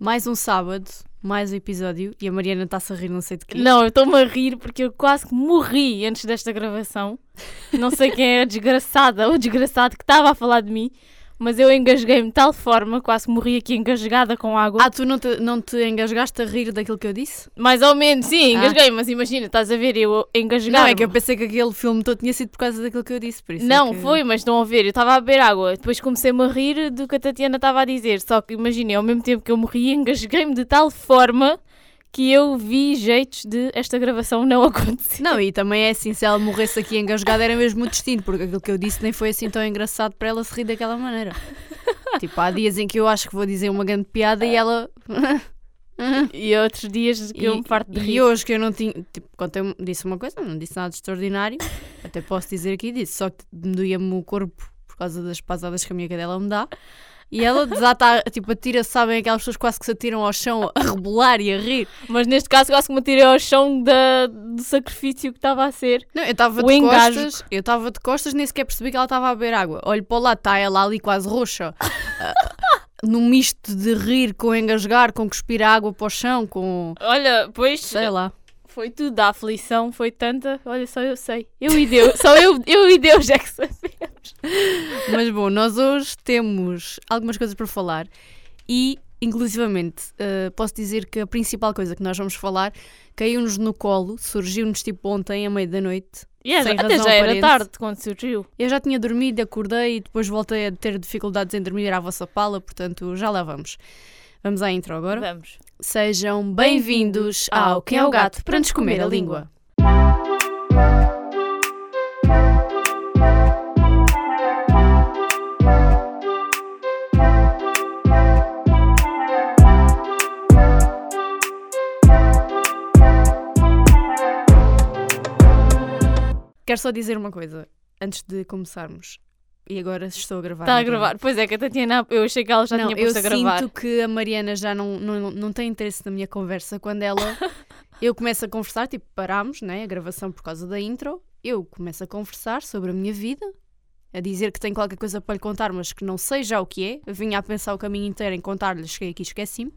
Mais um sábado, mais um episódio e a Mariana está-se a rir, não sei de quê. Não, eu estou-me a rir porque eu quase que morri antes desta gravação. Não sei quem é a desgraçada ou desgraçado que estava a falar de mim, mas eu engasguei-me de tal forma, quase morri aqui engasgada com água. Ah, tu não te, não te engasgaste a rir daquilo que eu disse? Mais ou menos, sim, Ah. engasguei, mas imagina, estás a ver, eu engasguei. Não, é que eu pensei que aquele filme todo tinha sido por causa daquilo que eu disse, por isso é Não, que- foi, mas estão a ver, eu estava a beber água, depois comecei-me a rir do que a Tatiana estava a dizer, só que imagina, ao mesmo tempo que eu morri, engasguei-me de tal forma que eu vi jeitos de esta gravação não acontecer. Não, e também é assim, se ela morresse aqui engasgada era mesmo o destino, porque aquilo que eu disse nem foi assim tão engraçado para ela se rir daquela maneira. tipo, há dias em que eu acho que vou dizer uma grande piada e ela... E outros dias que eu me farto de e rir. hoje que eu não tinha. Tipo, quando eu disse uma coisa, não disse nada de extraordinário. até posso dizer aqui disse, só que me doía-me o corpo por causa das pasadas que a minha cadela me dá. E ela desata, tipo, atira, sabem aquelas pessoas quase que se atiram ao chão a rebolar e a rir. Mas neste caso quase que me tirei ao chão da, do sacrifício que estava a ser. Não, eu estava de engasgo. costas, eu estava de costas, nem sequer percebi que ela estava a beber água. Olho para lá, está ela ali quase roxa. ah, num misto de rir com engasgar, com cuspir água para o chão, com. Olha, pois sei lá. Foi tudo, a aflição foi tanta. Olha, só eu sei. Eu e Deus, só eu, eu e Deus é que sabemos. Mas bom, nós hoje temos algumas coisas para falar e, inclusivamente, eh, posso dizer que a principal coisa que nós vamos falar caiu-nos no colo, surgiu-nos tipo ontem, à meia da noite. Yeah, Sem até já era aparente. tarde quando surgiu. Eu já tinha dormido, acordei e depois voltei a ter dificuldades em dormir à vossa pala, portanto já lá vamos. Vamos à intro agora. Vamos. Sejam bem-vindos ao Quem é o Gato para nos comer a língua. Quero só dizer uma coisa antes de começarmos. E agora estou a gravar. Está a então. gravar. Pois é, que a Tatiana, eu achei que ela já não, tinha eu posto a gravar. sinto que a Mariana já não, não, não tem interesse na minha conversa quando ela. eu começo a conversar, tipo, parámos, né? A gravação por causa da intro. Eu começo a conversar sobre a minha vida, a dizer que tenho qualquer coisa para lhe contar, mas que não sei já o que é. Eu vinha a pensar o caminho inteiro em contar-lhe, cheguei aqui e esqueci-me.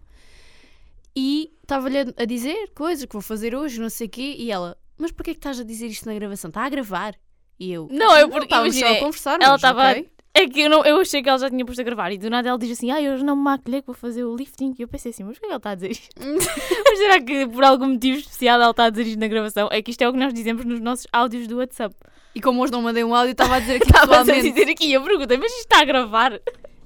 E estava-lhe a, dizer coisas que vou fazer hoje, não sei o quê, e ela, mas porquê que estás a dizer isto na gravação? Está a gravar? E eu, Não, eu porque, estávamos só a conversar, ela estava- ok. É que eu, não, eu achei que ela já tinha posto a gravar e do nada ela diz assim: Ah, eu hoje não me maquilhei que vou fazer o lifting. E eu pensei assim: Mas por que ela está a dizer isto? mas será que por algum motivo especial ela está a dizer isto na gravação? É que isto é o que nós dizemos nos nossos áudios do WhatsApp. E como hoje não mandei um áudio, estava a dizer aqui Estava a dizer aqui, eu perguntei: Mas isto está a gravar?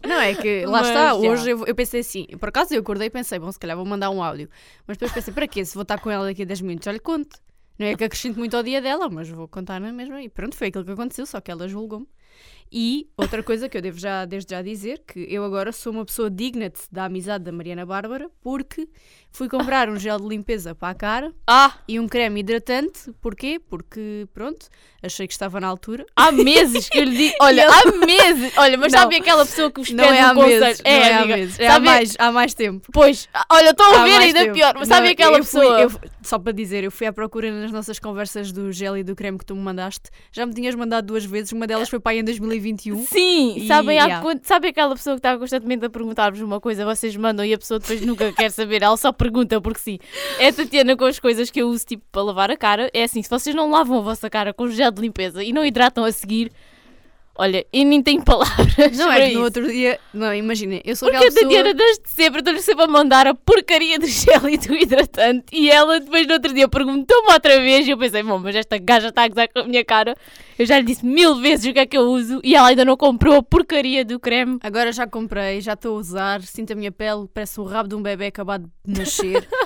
Não, é que lá Mas, está, já. hoje eu, eu pensei assim, por acaso eu acordei e pensei, bom, se calhar vou mandar um áudio. Mas depois pensei, para quê? Se vou estar com ela daqui a 10 minutos, já lhe conto. Não é que acrescente muito ao dia dela, mas vou contar na mesma. E pronto, foi aquilo que aconteceu, só que ela julgou-me. E outra coisa que eu devo já, desde já dizer, que eu agora sou uma pessoa digna da amizade da Mariana Bárbara, porque fui comprar um gel de limpeza para a cara Ah, e um creme hidratante. Porquê? Porque, pronto, achei que estava na altura. há meses que eu lhe digo: Olha, há meses. Olha, mas Não. sabe aquela pessoa que vos pede Não é um há conselho? meses, não é há meses, é há mais, há mais tempo. Pois, ah, olha, estão a Há ver ainda tempo. pior. Mas sabe Não, aquela eu fui- pessoa? eu fui- só para dizer, eu fui à procura nas nossas conversas do gel e do creme que tu me mandaste. Já me tinhas mandado duas vezes, uma delas foi para aí em 2021. Sim, E- sabem, há yeah. sabe aquela pessoa que está constantemente a perguntar-vos uma coisa, vocês mandam e a pessoa depois nunca quer saber, ela só pergunta porque sim. É Tatiana com as coisas que eu uso tipo para lavar a cara. É assim, se vocês não lavam a vossa cara com gel de limpeza e não hidratam a seguir, olha, eu nem tenho palavras. Não é no outro dia, não, imaginem, eu sou Porque aquela a Tatiana, pessoa. desde sempre, estou-lhe sempre a mandar a porcaria do gel e do hidratante. E ela, depois, no outro dia, perguntou-me outra vez. E eu pensei, bom, mas esta gaja está a gozar com a minha cara. Eu já lhe disse mil vezes o que é que eu uso. E ela ainda não comprou a porcaria do creme. Agora já comprei, já estou a usar, sinto a minha pele, parece o rabo de um bebê acabado de nascer.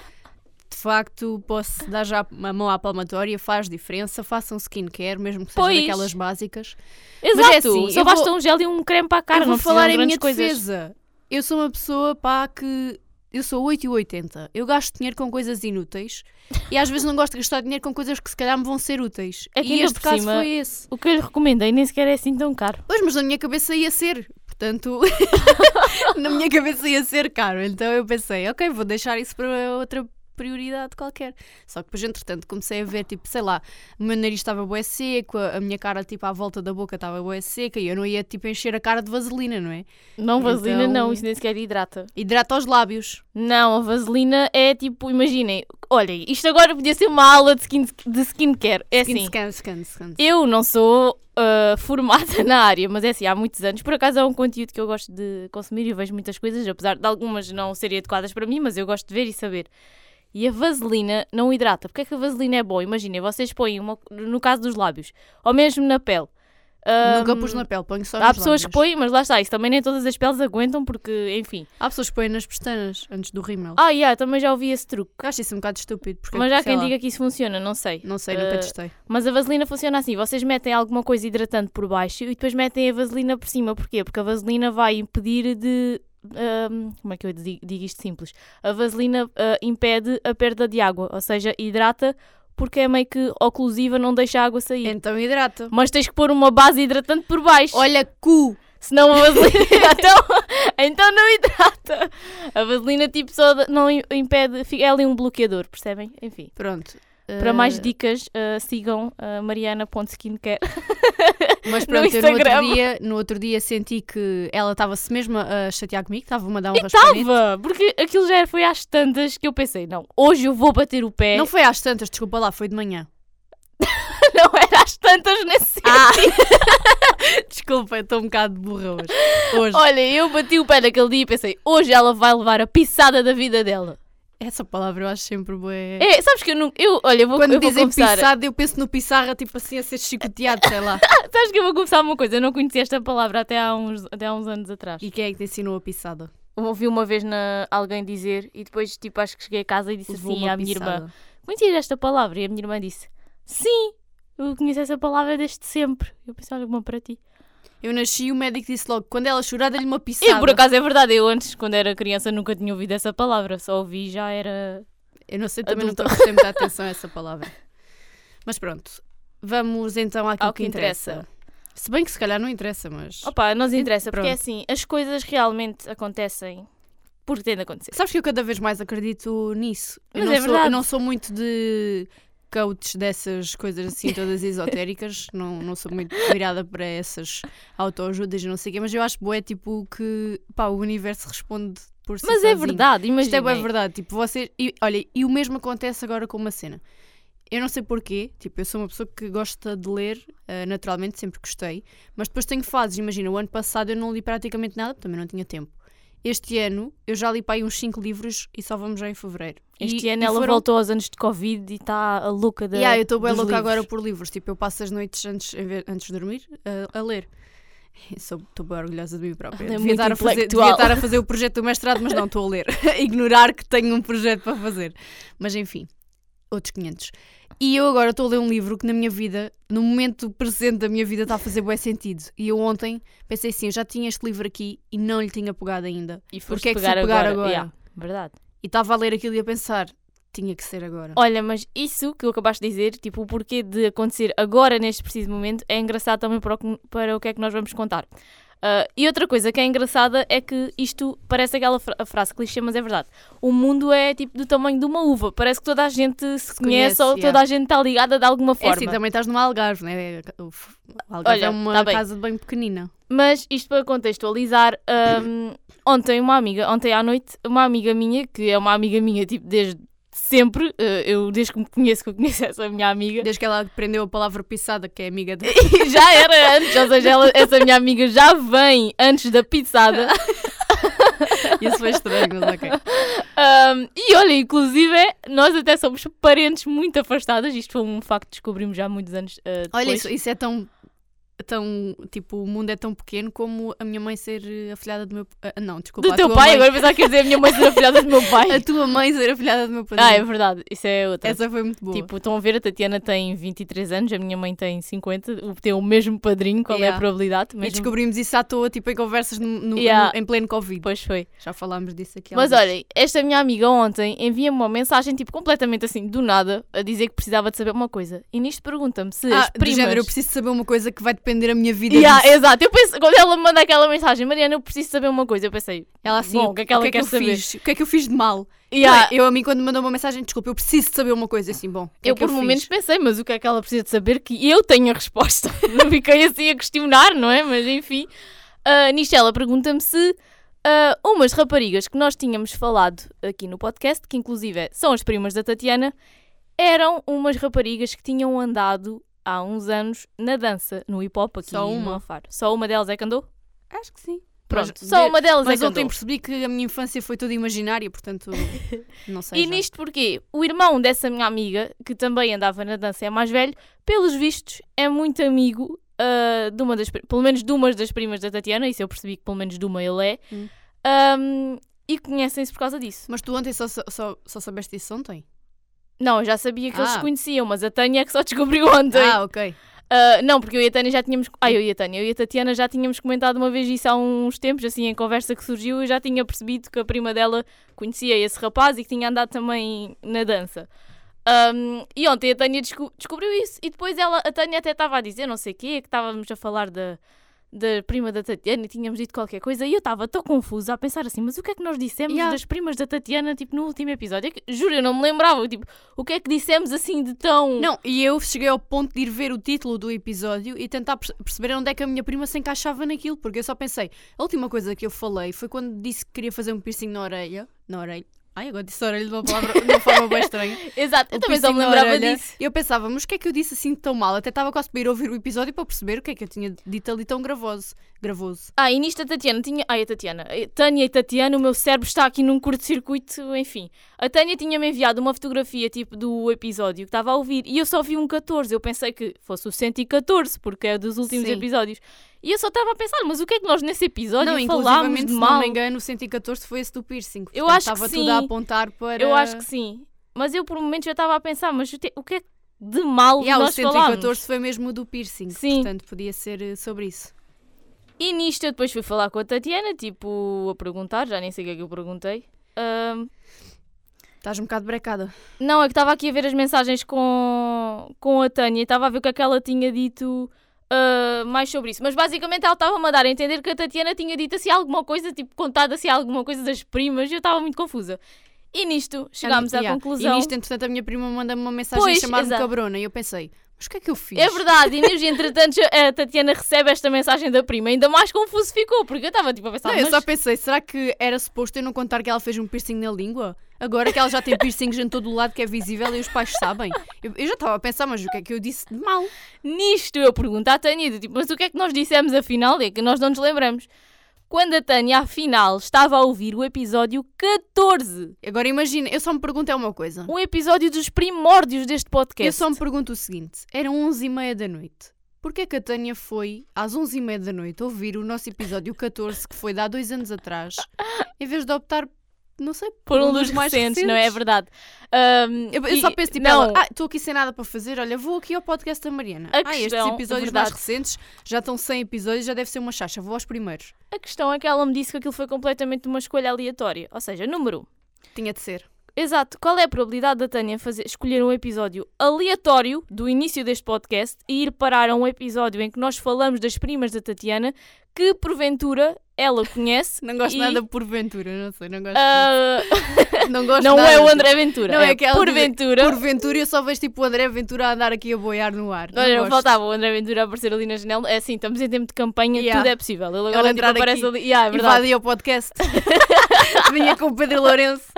De facto, posso dar já a mão à palmatória, faz diferença. Façam skincare, mesmo que sejam aquelas básicas. Exato, é assim, só basta vou- um gel e um creme para a cara, eu vou não falar em minha coisas. defesa. Eu sou uma pessoa, pá, que. Eu sou 8 e 80. Eu gasto dinheiro com coisas inúteis e às vezes não gosto de gastar dinheiro com coisas que se calhar me vão ser úteis. É que e este caso cima- foi esse. O que eu lhe recomendei nem sequer é assim tão caro. Pois, mas na minha cabeça ia ser. Portanto, na minha cabeça ia ser caro. Então eu pensei, ok, vou deixar isso para outra superioridade qualquer. Só que depois, entretanto, comecei a ver, tipo, sei lá, o meu nariz estava bué seco, a minha cara, tipo, à volta da boca estava bué seca e eu não ia, tipo, encher a cara de vaselina, não é? Não, vaselina Então- não, isso nem sequer hidrata. Hidrata os lábios. Não, a vaselina é tipo, imaginem, olhem, isto agora podia ser uma aula de, skin, de skincare. É Skin assim, scan, scan, scan. eu não sou ah, formada na área, mas é assim, há muitos anos. Por acaso é um conteúdo que eu gosto de consumir e vejo muitas coisas, apesar de algumas não serem adequadas para mim, mas eu gosto de ver e saber. E a vaselina não hidrata. Porque é que a vaselina é boa? Imaginem, vocês põem, uma, no caso dos lábios, ou mesmo na pele. Nunca Ahm, pus na pele, ponho só Há pessoas que lábios. põem, mas lá está, isso também nem todas as peles aguentam, porque, enfim. Há pessoas que põem nas pestanas antes do rímel. Ah, yeah, também já ouvi esse truque. Acho isso um bocado estúpido. Porque, Mas já quem lá, diga que isso funciona, não sei. Não sei, nunca Ah, testei. Mas a vaselina funciona assim: vocês metem alguma coisa hidratante por baixo e depois metem a vaselina por cima. Porquê? Porque a vaselina vai impedir de. Ahm, como é que eu digo, digo isto simples? A vaselina ah, impede a perda de água, ou seja, hidrata porque é meio que oclusiva, não deixa a água sair. Então hidrata. Mas tens que pôr uma base hidratante por baixo. Olha, cu! Senão a vaselina. então, então não hidrata. A vaselina tipo só não im- impede. fica- É ali um bloqueador, percebem? Enfim. Pronto. Para mais Eh, dicas, uh, sigam uh, mariana.skincare. Mas no pronto, eu no Instagram. outro, dia, no outro dia senti que ela estava-se mesmo a chatear comigo, estava-me a dar um raspanete. Tava! Porque aquilo já foi às tantas que eu pensei, não, hoje eu vou bater o pé. Não foi às tantas, desculpa lá, foi de manhã. Não era às tantas nesse Ah! desculpa, estou um bocado de burra hoje. Hoje. Olha, eu bati o pé naquele dia e pensei, hoje ela vai levar a pisada da vida dela. Essa palavra eu acho sempre boa. É, sabes que eu não. Eu, olha, eu vou, Quando eu vou dizem confessar. pisado, eu penso no pissarra, tipo assim, a ser chicoteado, sei lá. Sabes que eu vou confessar uma coisa, eu não conhecia esta palavra até há uns, até há uns anos atrás. E quem é que te ensinou a pisada? ouvi uma vez na, alguém dizer e depois, tipo, acho que cheguei a casa e disse Levou assim à minha irmã: pisada. Conhecias esta palavra? E a minha irmã disse: Sim, eu conheço essa palavra desde sempre. Eu pensei, olha, uma para ti. Eu nasci e o médico disse logo, quando ela chorar, dá-lhe uma pisada. E por acaso é verdade, eu antes, quando era criança, nunca tinha ouvido essa palavra, só ouvi já era. Eu não sei, também Adulta. nunca prestei muita atenção a essa palavra. Mas pronto, vamos então àquilo Ao que interessa. Se bem que se calhar não interessa, mas... Opa, nos interessa, porque é Pronto. assim, as coisas realmente acontecem porque têm de acontecer. Sabes que eu cada vez mais acredito nisso. Eu Mas não é sou, verdade. Eu não sou muito de coaches dessas coisas assim todas esotéricas. não, não sou muito virada para essas autoajudas e não sei o quê. Mas eu acho boé tipo que pá, o universo responde por si Mas é sozinho. verdade, Isto é imagina. bem verdade. Tipo, vocês. E, olha, e o mesmo acontece agora com uma cena. Eu não sei porquê, tipo, eu sou uma pessoa que gosta de ler, eh, naturalmente, sempre gostei, mas depois tenho fases. Imagina, o ano passado eu não li praticamente nada, também não tinha tempo. Este ano eu já li para aí uns 5 livros e só vamos já em fevereiro. Este E- ano e ela foram- voltou aos anos de Covid e está a louca da. Yeah, eu estou bem louca livros. agora por livros. Tipo, eu passo as noites antes, antes de dormir a, a ler. Estou bem orgulhosa de mim própria. É devia, estar a fazer, devia estar a fazer o projeto do mestrado, mas não estou a ler. Ignorar que tenho um projeto para fazer. Mas enfim, outros 500. E eu agora estou a ler um livro que na minha vida, no momento presente da minha vida, está a fazer bem sentido. E eu ontem pensei assim: eu já tinha este livro aqui e não lhe tinha pegado ainda. E Porquê foste é que pegar fui pegar agora. agora? Yeah, verdade. E estava a ler aquilo e a pensar: tinha que ser agora. Olha, mas isso que eu acabaste de dizer, tipo, o porquê de acontecer agora, neste preciso momento, é engraçado também para o que, para o que é que nós vamos contar. Ah, e outra coisa que é engraçada é que isto parece aquela fra- frase clichê, mas é verdade. O mundo é tipo do tamanho de uma uva. Parece que toda a gente se, conhece, conhece, ou yeah. toda a gente está ligada de alguma É forma. assim, também estás numa Algarve, né? O f- o Algarve Olha, é uma tá bem. casa de bem pequenina. Mas isto para contextualizar, hum, ontem uma amiga, ontem à noite, uma amiga minha, que é uma amiga minha tipo desde sempre, eh, eu desde que me conheço que eu conheço essa minha amiga, Desde que ela aprendeu a palavra pisada, que é amiga de. já era antes, ou seja, ela- essa minha amiga já vem antes da pizzada. Isso foi estranho, mas ok. Hum, e olha, inclusive, nós até somos parentes muito afastadas, isto foi um facto que descobrimos já há muitos anos eh, depois. Olha, isso, isso é tão. Tão tipo, o mundo é tão pequeno como a minha mãe ser eh, afilhada do meu. ah, não, desculpa. Do teu pai, mãe, agora pensava que ia dizer a minha mãe ser afilhada do meu pai. A tua mãe ser afilhada do meu padrinho. Ah, é verdade, isso é outra. Essa foi muito boa. Tipo, estão a ver, a Tatiana tem 23 anos, a minha mãe tem 50, o- tem o mesmo padrinho, qual é Yeah. a probabilidade? e Mesmo... descobrimos isso à toa, tipo, em conversas no, no- Yeah. no- em pleno Covid. Pois foi. Já falámos disso aqui. Mas olhem, esta minha amiga ontem envia-me uma mensagem, tipo, completamente assim, do nada, a dizer que precisava de saber uma coisa. E nisto pergunta-me se Ah, as primas... género, eu preciso saber uma coisa que vai depender render a minha vida. Yeah, disso. exato, eu penso, quando ela me manda aquela mensagem, Mariana, eu preciso saber uma coisa, eu pensei, Ela assim, Bom, o que é que ela eu quer saber? Fiz? O que é que eu fiz de mal? Yeah. Eu, a mim, quando me mandou uma mensagem, desculpa, eu preciso de saber uma coisa. Assim, bom, que é eu que por momentos fiz? pensei, mas o que é que ela precisa de saber que eu tenho a resposta? Fiquei assim a questionar, não é? Mas enfim. Uh, nisto ela pergunta-me se ah, umas raparigas que nós tínhamos falado aqui no podcast, que inclusive são as primas da Tatiana, eram umas raparigas que tinham andado há uns anos na dança, no hip hop aqui Só uma? Alfaro. Só uma delas é que andou? Acho que sim. Pronto, Mas só de- uma delas é Mas que ontem andou. percebi que a minha infância foi toda imaginária, portanto, não sei. E já. nisto porque o irmão dessa minha amiga, que também andava na dança, é mais velho, pelos vistos é muito amigo ah, de uma das, pelo menos de uma das primas da Tatiana, isso eu percebi que pelo menos de uma ele é, Hum. Ahm, e conhecem-se por causa disso. Mas tu ontem só, só, só soubeste disso ontem? Não, eu já sabia que eles Ah. se conheciam, mas a Tânia é que só descobriu ontem. Ah, ok. Ah, não, porque eu e a Tânia já tínhamos. Ah, eu e a Tânia, eu e a Tatiana já tínhamos comentado uma vez isso há uns tempos, assim, em conversa que surgiu, eu já tinha percebido que a prima dela conhecia esse rapaz e que tinha andado também na dança. Ahm, e ontem a Tânia desco- descobriu isso e depois ela, a Tânia até estava a dizer não sei o quê, que estávamos a falar da, da prima da Tatiana e tínhamos dito qualquer coisa e eu estava tão confusa a pensar assim, mas o que é que nós dissemos Yeah. das primas da Tatiana, tipo, no último episódio? É que, juro, eu não me lembrava, tipo, o que é que dissemos assim de tão... Não, e eu cheguei ao ponto de ir ver o título do episódio e tentar perce- perceber onde é que a minha prima se encaixava naquilo, porque eu só pensei, a última coisa que eu falei foi quando disse que queria fazer um piercing na orelha. Na orelha. Ai, agora disse orelha de uma, palavra, de uma forma bem estranha. Exato, eu também só me lembrava orelha. disso. Eu pensava, mas o que é que eu disse assim tão mal? Até estava quase para ir ouvir o episódio para perceber o que é que eu tinha dito ali tão gravoso. gravoso. Ah, e nisto a Tatiana tinha. Ai, a Tatiana. A Tânia e Tatiana, o meu cérebro está aqui num curto-circuito, enfim. A Tânia tinha-me enviado uma fotografia tipo do episódio que estava a ouvir e eu só vi um 14. Eu pensei que fosse o 114, porque é dos últimos Sim. episódios. E eu só estava a pensar, mas o que é que nós nesse episódio não, falámos de se mal? não me engano, o 114 foi esse do piercing. Eu acho que estava sim. tudo a apontar para... Eu acho que sim. Mas eu por um momento já estava a pensar, mas o o que é que de mal Yeah, o nós falámos? 114 foi mesmo o do piercing. Sim. Portanto, podia ser eh, sobre isso. E nisto eu depois fui falar com a Tatiana, tipo, a perguntar, já nem sei o que é que eu perguntei. Ahm, Estás um bocado brecada. Não, é que estava aqui a ver as mensagens com, com a Tânia e estava a ver o que é que ela tinha dito ah, mais sobre isso. Mas basicamente ela estava-me a dar a entender que a Tatiana tinha dito assim alguma coisa, tipo, contado assim alguma coisa das primas e eu estava muito confusa. E nisto chegámos à Yeah. conclusão. E nisto, entretanto, a minha prima manda-me uma mensagem Pois, exato. cabrona. E eu pensei, mas o que é que eu fiz? É verdade, e mesmo entretanto a Tatiana recebe esta mensagem da prima, ainda mais confuso ficou, porque eu estava tipo a pensar, Não, eu mas só pensei, será que era suposto eu não contar que ela fez um piercing na língua? Agora que ela já tem piercings em todo o lado que é visível e os pais sabem. Eu, eu já estava a pensar, mas o que é que eu disse de mal? Nisto eu pergunto à Tânia, tipo, mas o que é que nós dissemos afinal? É que nós não nos lembramos. Quando a Tânia afinal estava a ouvir o episódio 14, Agora imagina, eu só me pergunto é uma coisa. um episódio dos primórdios deste podcast. Eu só me pergunto o seguinte: eram 11 e meia da noite. Porquê que a Tânia foi às 11 e meia da noite ouvir o nosso episódio 14, que foi de há dois anos atrás, em vez de optar, não sei, Por um dos mais recentes, não é? Verdade. Ahm, Eu, eu só penso tipo, não, ah, estou aqui sem nada para fazer, olha, vou aqui ao podcast da Mariana. A ah, estes questão, episódios verdade. mais recentes já estão 100 episódios, já deve ser uma chacha, vou aos primeiros. a questão é que ela me disse que aquilo foi completamente uma escolha aleatória. Ou seja, número 1. Tinha de ser. Exato. Qual é a probabilidade da Tânia fazer, escolher um episódio aleatório do início deste podcast e ir parar a um episódio em que nós falamos das primas da Tatiana que, porventura, ela conhece? Não gosto E- nada por Ventura, não sei, não gosto. Ah, não gosto não nada é o. André Ventura. Não é aquela de- porventura. Por Ventura eu só vejo tipo o André Ventura a andar aqui a boiar no ar. Não Olha, não gosto. faltava o André Ventura a aparecer ali na janela. É assim, estamos em tempo de campanha, Yeah. tudo é possível. Ele agora Ele tipo, entrar aparece aqui ali. Yeah, é verdade. Invadia o podcast. Vinha com o Pedro Lourenço.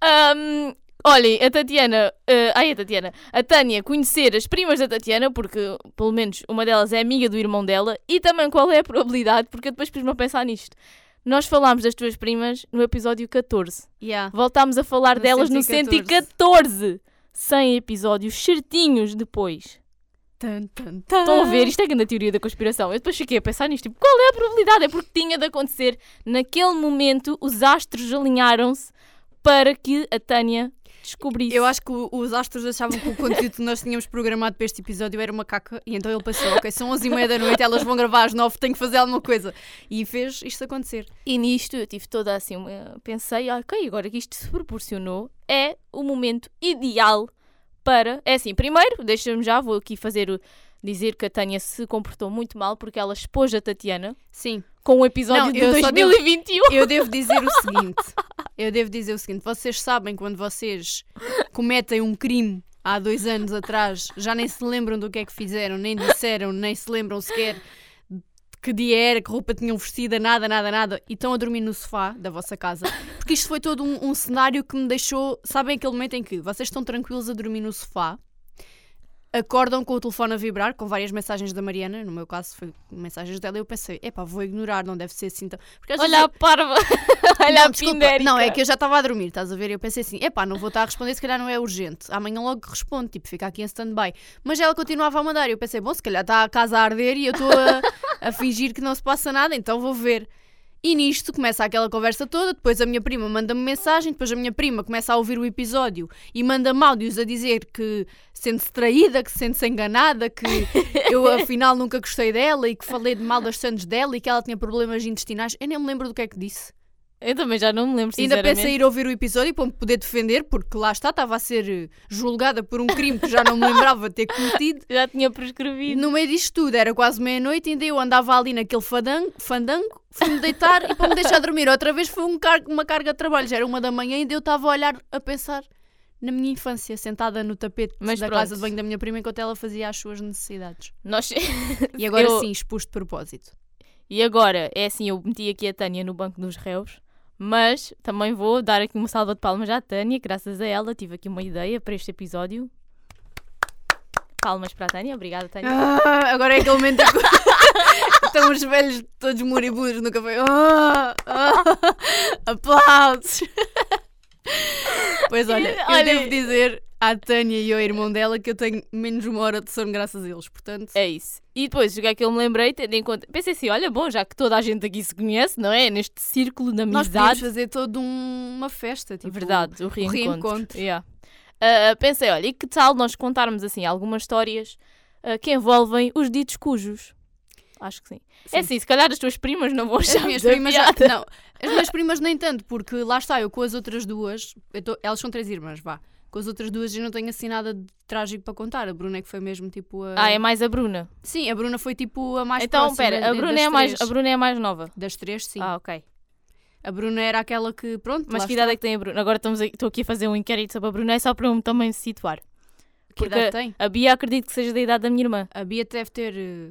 Ahm, olhem, a Tatiana, eh, ai a Tatiana, a Tânia conhecer as primas da Tatiana, porque pelo menos uma delas é amiga do irmão dela, e também qual é a probabilidade, porque eu depois pus-me a pensar nisto. Nós falámos das tuas primas no episódio 14. Yeah. Voltámos a falar No delas no 114. 114. 100 episódios certinhos depois. Tan, tan, tan. Estão a ver? Isto é grande teoria da conspiração. Eu depois fiquei a pensar nisto. Tipo, qual é a probabilidade? É porque tinha de acontecer. Naquele momento, os astros alinharam-se para que a Tânia descobrisse. Eu acho que os astros achavam que o conteúdo que nós tínhamos programado para este episódio era uma caca e então ele pensou, ok, são 11 e meia da noite, elas vão gravar às 9, tenho que fazer alguma coisa. E fez isto acontecer. E nisto eu tive toda assim, pensei, ah, ok, agora que isto se proporcionou, é o momento ideal para. É assim, primeiro, deixa-me já, vou aqui fazer o- dizer que a Tânia se comportou muito mal porque ela expôs a Tatiana Sim, com o episódio Não, de eu só devo- 2021. eu devo dizer o seguinte. Eu devo dizer o seguinte. Vocês sabem quando vocês cometem um crime há dois anos atrás, já nem se lembram do que é que fizeram, nem disseram, nem se lembram sequer que dia era, que roupa tinham vestida, nada, nada, nada, e estão a dormir no sofá da vossa casa. Porque isto foi todo um, um cenário que me deixou. Sabem aquele momento em que vocês estão tranquilos a dormir no sofá, acordam com o telefone a vibrar, com várias mensagens da Mariana, no meu caso foi mensagens dela, e eu pensei, epá, vou ignorar, não deve ser assim tão. Olha a parva. Olha não, a pindérica. Não, é que eu já estava a dormir, estás a ver? Eu pensei assim, epá, não vou estar a responder, se calhar não é urgente. Amanhã logo respondo, tipo, fica aqui em stand-by. Mas ela continuava a mandar, eu pensei, bom, se calhar está a casa a arder e eu estou a, a fingir que não se passa nada, então vou ver. E nisto começa aquela conversa toda, depois a minha prima manda-me mensagem, depois a minha prima começa a ouvir o episódio e manda-me áudios a dizer que sente-se traída, que se sente-se enganada, que eu afinal nunca gostei dela e que falei de mal das sandes dela e que ela tinha problemas intestinais. Eu nem me lembro do que é que disse. Eu também já não me lembro, Ainda pensei ir ouvir o episódio para me poder defender, porque lá está, estava a ser eh, julgada por um crime que já não me lembrava de ter cometido. Já tinha prescrevido. no meio disto tudo, era quase meia-noite, ainda eu andava ali naquele fandango, fandango fui-me deitar e para me deixar dormir. Outra vez foi um car- uma carga de trabalho, já era uma da manhã, e ainda eu estava a olhar, a pensar na minha infância, sentada no tapete Mas da pronto. casa de banho da minha prima enquanto ela fazia as suas necessidades. Nós... E agora Eu- sim, expus de propósito. E agora, é assim, eu meti aqui a Tânia no banco dos réus, mas também vou dar aqui uma salva de palmas à Tânia, graças a ela tive aqui uma ideia para este episódio. Palmas para a Tânia, obrigada Tânia. Ah, agora é aquele momento que estão os velhos todos moribundos no café. Ah, ah, aplausos! Pois olha, eu Olha- devo dizer à Tânia e ao irmão dela que eu tenho menos uma hora de sono graças a eles, portanto. É isso. E depois, o que é que eu me lembrei, tendo em conta, pensei assim, olha, bom, já que toda a gente aqui se conhece, não é? Neste círculo de nós podíamos amizade. fazer toda um- uma festa. Tipo, Verdade, o reencontro. reencontro. Yeah. Ah, pensei, olha, e que tal nós contarmos assim algumas histórias ah, que envolvem os ditos cujos? Acho que sim. É assim, se calhar as tuas primas não vão As achar minhas muita primas piada. não, as minhas primas nem tanto, porque lá está, eu com as outras duas, tô- elas são três irmãs, vá. Com as outras duas eu não tenho assim nada de trágico para contar. A Bruna é que foi mesmo tipo a. Ah, é mais a Bruna. Sim, a Bruna foi tipo a mais então, espera, a Bruna, é mais, a Bruna é a mais nova. Das três, sim. Ah, ok. A Bruna era aquela que, pronto, Mas que está. idade é que tem a Bruna? Agora estamos aqui- estou aqui a fazer um inquérito sobre a Bruna, é só para eu também se situar. Que porque- idade tem? A Bia acredito que seja da idade da minha irmã. A Bia deve ter. eh,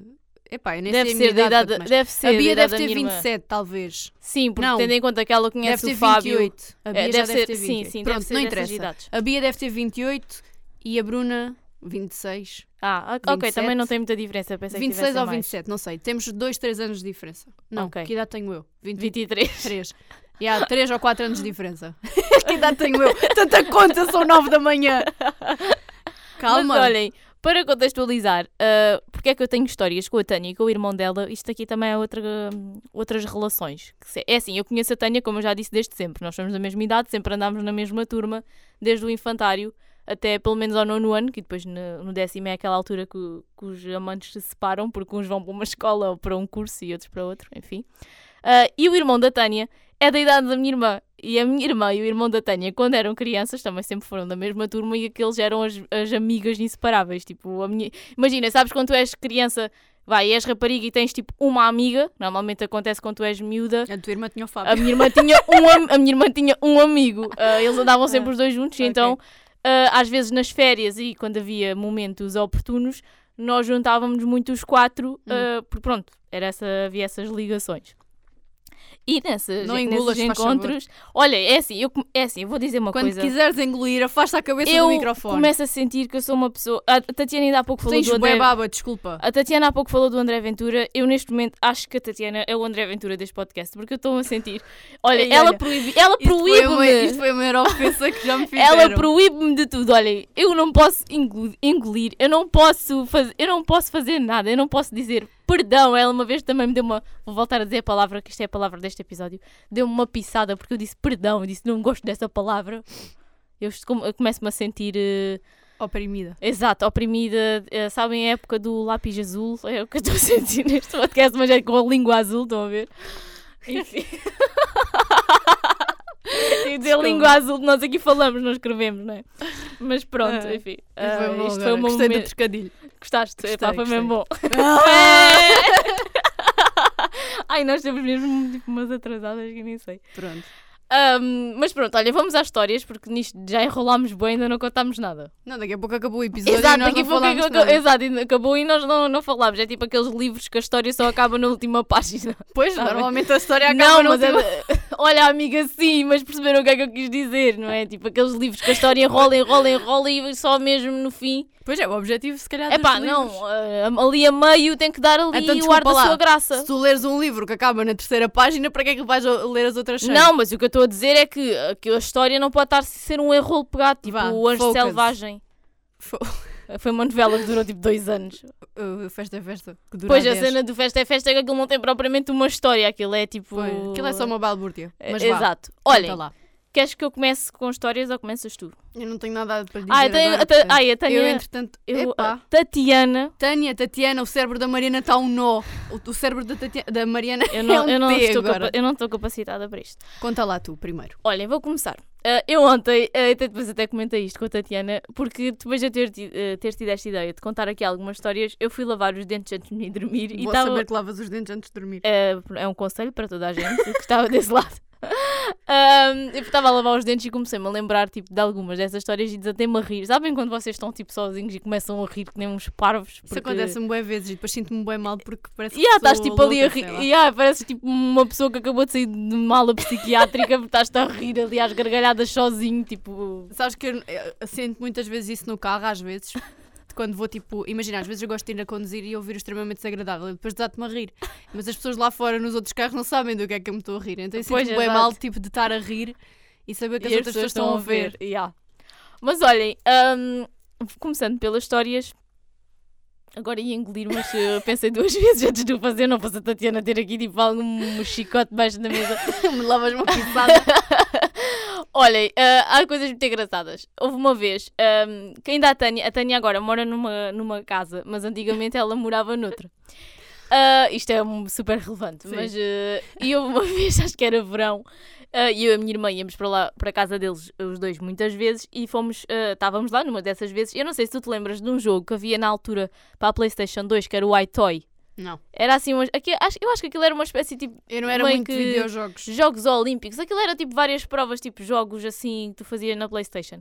Epá, eu nem Deve sei a minha ser da idade, mais. deve ser A Bia deve ter minha irmã. 27, talvez. Sim, porque Não. tendo em conta que ela Deve conhece ter o Fábio. 28. A Bia É, deve deve ser, ter sim, 28. sim, Pronto, deve ser não interessa. idades. A Bia deve ter 28 e a Bruna 26. Ah, ok, 27. também não tem muita diferença. Pensei 26 que ou mais. 27, não sei. Temos 2, 3 anos de diferença. Não, Ok. que idade tenho eu? 20, 23. 23. E há 3 ou 4 anos de diferença. que idade tenho eu? Tanta conta, são 9 da manhã. Calma. Mas olhem, para contextualizar, uh, porque é que eu tenho histórias com a Tânia e com o irmão dela, isto aqui também é outra, hum, outras relações. É assim, eu conheço a Tânia, como eu já disse, desde sempre. Nós somos da mesma idade, sempre andámos na mesma turma, desde o infantário até pelo menos ao nono ano, que depois no, no décimo é aquela altura que, que os amantes se separam, porque uns vão para uma escola ou para um curso e outros para outro, enfim. Uh, e o irmão da Tânia é da idade da minha irmã. E a minha irmã e o irmão da Tânia, quando eram crianças, também sempre foram da mesma turma e aqueles eram as, as amigas inseparáveis. Tipo, a minha... Imagina, sabes quando tu és criança, vai, és rapariga e tens tipo uma amiga, normalmente acontece quando tu és miúda. A tua irmã tinha o A Fábio. minha irmã tinha um, a minha irmã tinha um amigo, ah, eles andavam sempre os dois juntos, e ok. então, ah, às vezes nas férias e quando havia momentos oportunos, nós juntávamos muito os quatro, ah, porque pronto, era essa, havia essas ligações. E nessas, Não nesses engulas, faz encontros, olha, é assim, eu, é assim, eu vou dizer uma Quando coisa. quiseres engolir, afasta a cabeça eu do microfone. começo a sentir que eu sou uma pessoa. A Tatiana ainda há pouco falou do André. baba, desculpa. A Tatiana há pouco falou do André Ventura. Eu, neste momento, acho que a Tatiana é o André Ventura deste podcast, porque eu estou a sentir. Olha, Ei, ela olha, proíbe. Ela proíbe-me. isto foi a maior ofensa que já me fizeram. Ela proíbe-me de tudo. Olhem, eu não posso engol- engolir, eu não posso fazer, eu não posso fazer nada, eu não posso dizer perdão. Ela uma vez também me deu uma, vou voltar a dizer a palavra, que isto é a palavra deste episódio, deu-me uma pisada porque eu disse perdão, eu disse não gosto dessa palavra. Eu, começo-me a sentir eh, Oprimida. Exato, oprimida. eh, sabem a época do lápis azul? É o que eu estou a sentir neste podcast, mas é com a língua azul, estão a ver? Enfim. E dizer língua azul, nós aqui falamos, não escrevemos, não é? Mas pronto, Ah, enfim. Foi ah, bom isto foi um Gostei do momento. trocadilho. Gostaste? Gostei, Epá, foi mesmo bom. Ai, nós temos mesmo tipo, umas atrasadas que nem sei. Pronto. Ahm, mas pronto, olha, vamos às histórias, porque nisto já enrolámos bem, ainda não contámos nada. Não, daqui a pouco acabou o episódio Exato, e nós daqui a não pouco falámos acabou- nada. exato, e acabou e nós não, não falámos. É tipo aqueles livros que a história só acaba na última página. Pois, bem. normalmente a história acaba Não, na mas é, última- olha, amiga, sim, mas perceberam o que é que eu quis dizer, não é? Tipo aqueles livros que a história enrola, enrola, enrola e só mesmo no fim. Pois é, o objetivo se calhar É pá, não, ah, ali a meio tem que dar ali Então, o ar desculpa da lá, sua graça. Se tu leres um livro que acaba na terceira página, para que é que vais ler as outras cem? Não, mas o que eu estou a dizer é que, que a história não pode estar a ser um erro pegado, tipo Vá, o Anjo focus. Selvagem. Fo- Foi uma novela que durou tipo dois anos. Uh, festa é festa. Que dura Pois a 10. cena do Festa é Festa é que aquilo não tem propriamente uma história, aquilo é tipo. Aquilo é só uma balbúrdia. É, Mas vá, Exato. Olhem, lá. Queres que eu comece com histórias ou começas tu? Eu não tenho nada para dizer Ah, eu tenho, agora, Ta- ai, a Tânia. Eu, entretanto... eu- Epá. a Tatiana. Tânia, Tatiana, o cérebro da Mariana está um nó. O, o cérebro da, Tatia- da Mariana Eu é não, um eu, não estou agora. eu não estou capacitada para isto. Conta lá tu, primeiro. Olhem, vou começar. Ah, eu ontem, ah, até depois até comentei isto com a Tatiana, porque depois de eu ter, ti- ah, ter tido esta ideia de contar aqui algumas histórias, eu fui lavar os dentes antes de me ir dormir e Vou estava. saber que lavas os dentes antes de dormir. É, é um conselho para toda a gente que estava desse lado. Ahm, eu estava a lavar os dentes e comecei-me a lembrar tipo, de algumas dessas histórias e desatei-me a rir. Sabem quando vocês estão tipo, sozinhos e começam a rir que nem uns parvos? Isso porque- acontece-me bué vezes e depois sinto-me bué mal porque parece que Yeah, estás tipo ali a rir. Yeah, parece tipo uma pessoa que acabou de sair de uma ala psiquiátrica porque estás-te a rir ali às gargalhadas sozinho, tipo. Sabes que eu, eu sinto muitas vezes isso no carro, às vezes. Quando vou tipo, imagina, às vezes eu gosto de ir a conduzir e ouvir o extremamente desagradável e depois desate-me a rir. Mas as pessoas lá fora nos outros carros não sabem do que é que eu me estou a rir. Então eu Pois, bem mal tipo, de estar a rir e saber que as e outras pessoas estão a ver. Yeah. Mas olhem, ahm, começando pelas histórias. Agora ia engolir, mas pensei duas vezes antes de o fazer. Não fosse a Tatiana ter aqui tipo algum chicote debaixo da mesa. me lavas uma pisada. Olhem, ah, há coisas muito engraçadas. Houve uma vez ahm, que ainda a Tânia, a Tânia agora mora numa, numa casa, mas antigamente ela morava noutra. Ah, isto é um super relevante, Sim. mas ah, e houve uma vez, acho que era verão, e eu e a minha irmã íamos para lá, para a casa deles, os dois, muitas vezes, e fomos, ah, estávamos lá numa dessas vezes. Eu não sei se tu te lembras de um jogo que havia na altura para a PlayStation 2, que era o iToy. Não, Era assim, umas, aqui, acho, eu acho que aquilo era uma espécie tipo eu não era muito que- de videojogos. Jogos Olímpicos. Aquilo era tipo várias provas, tipo jogos assim que tu fazias na Playstation.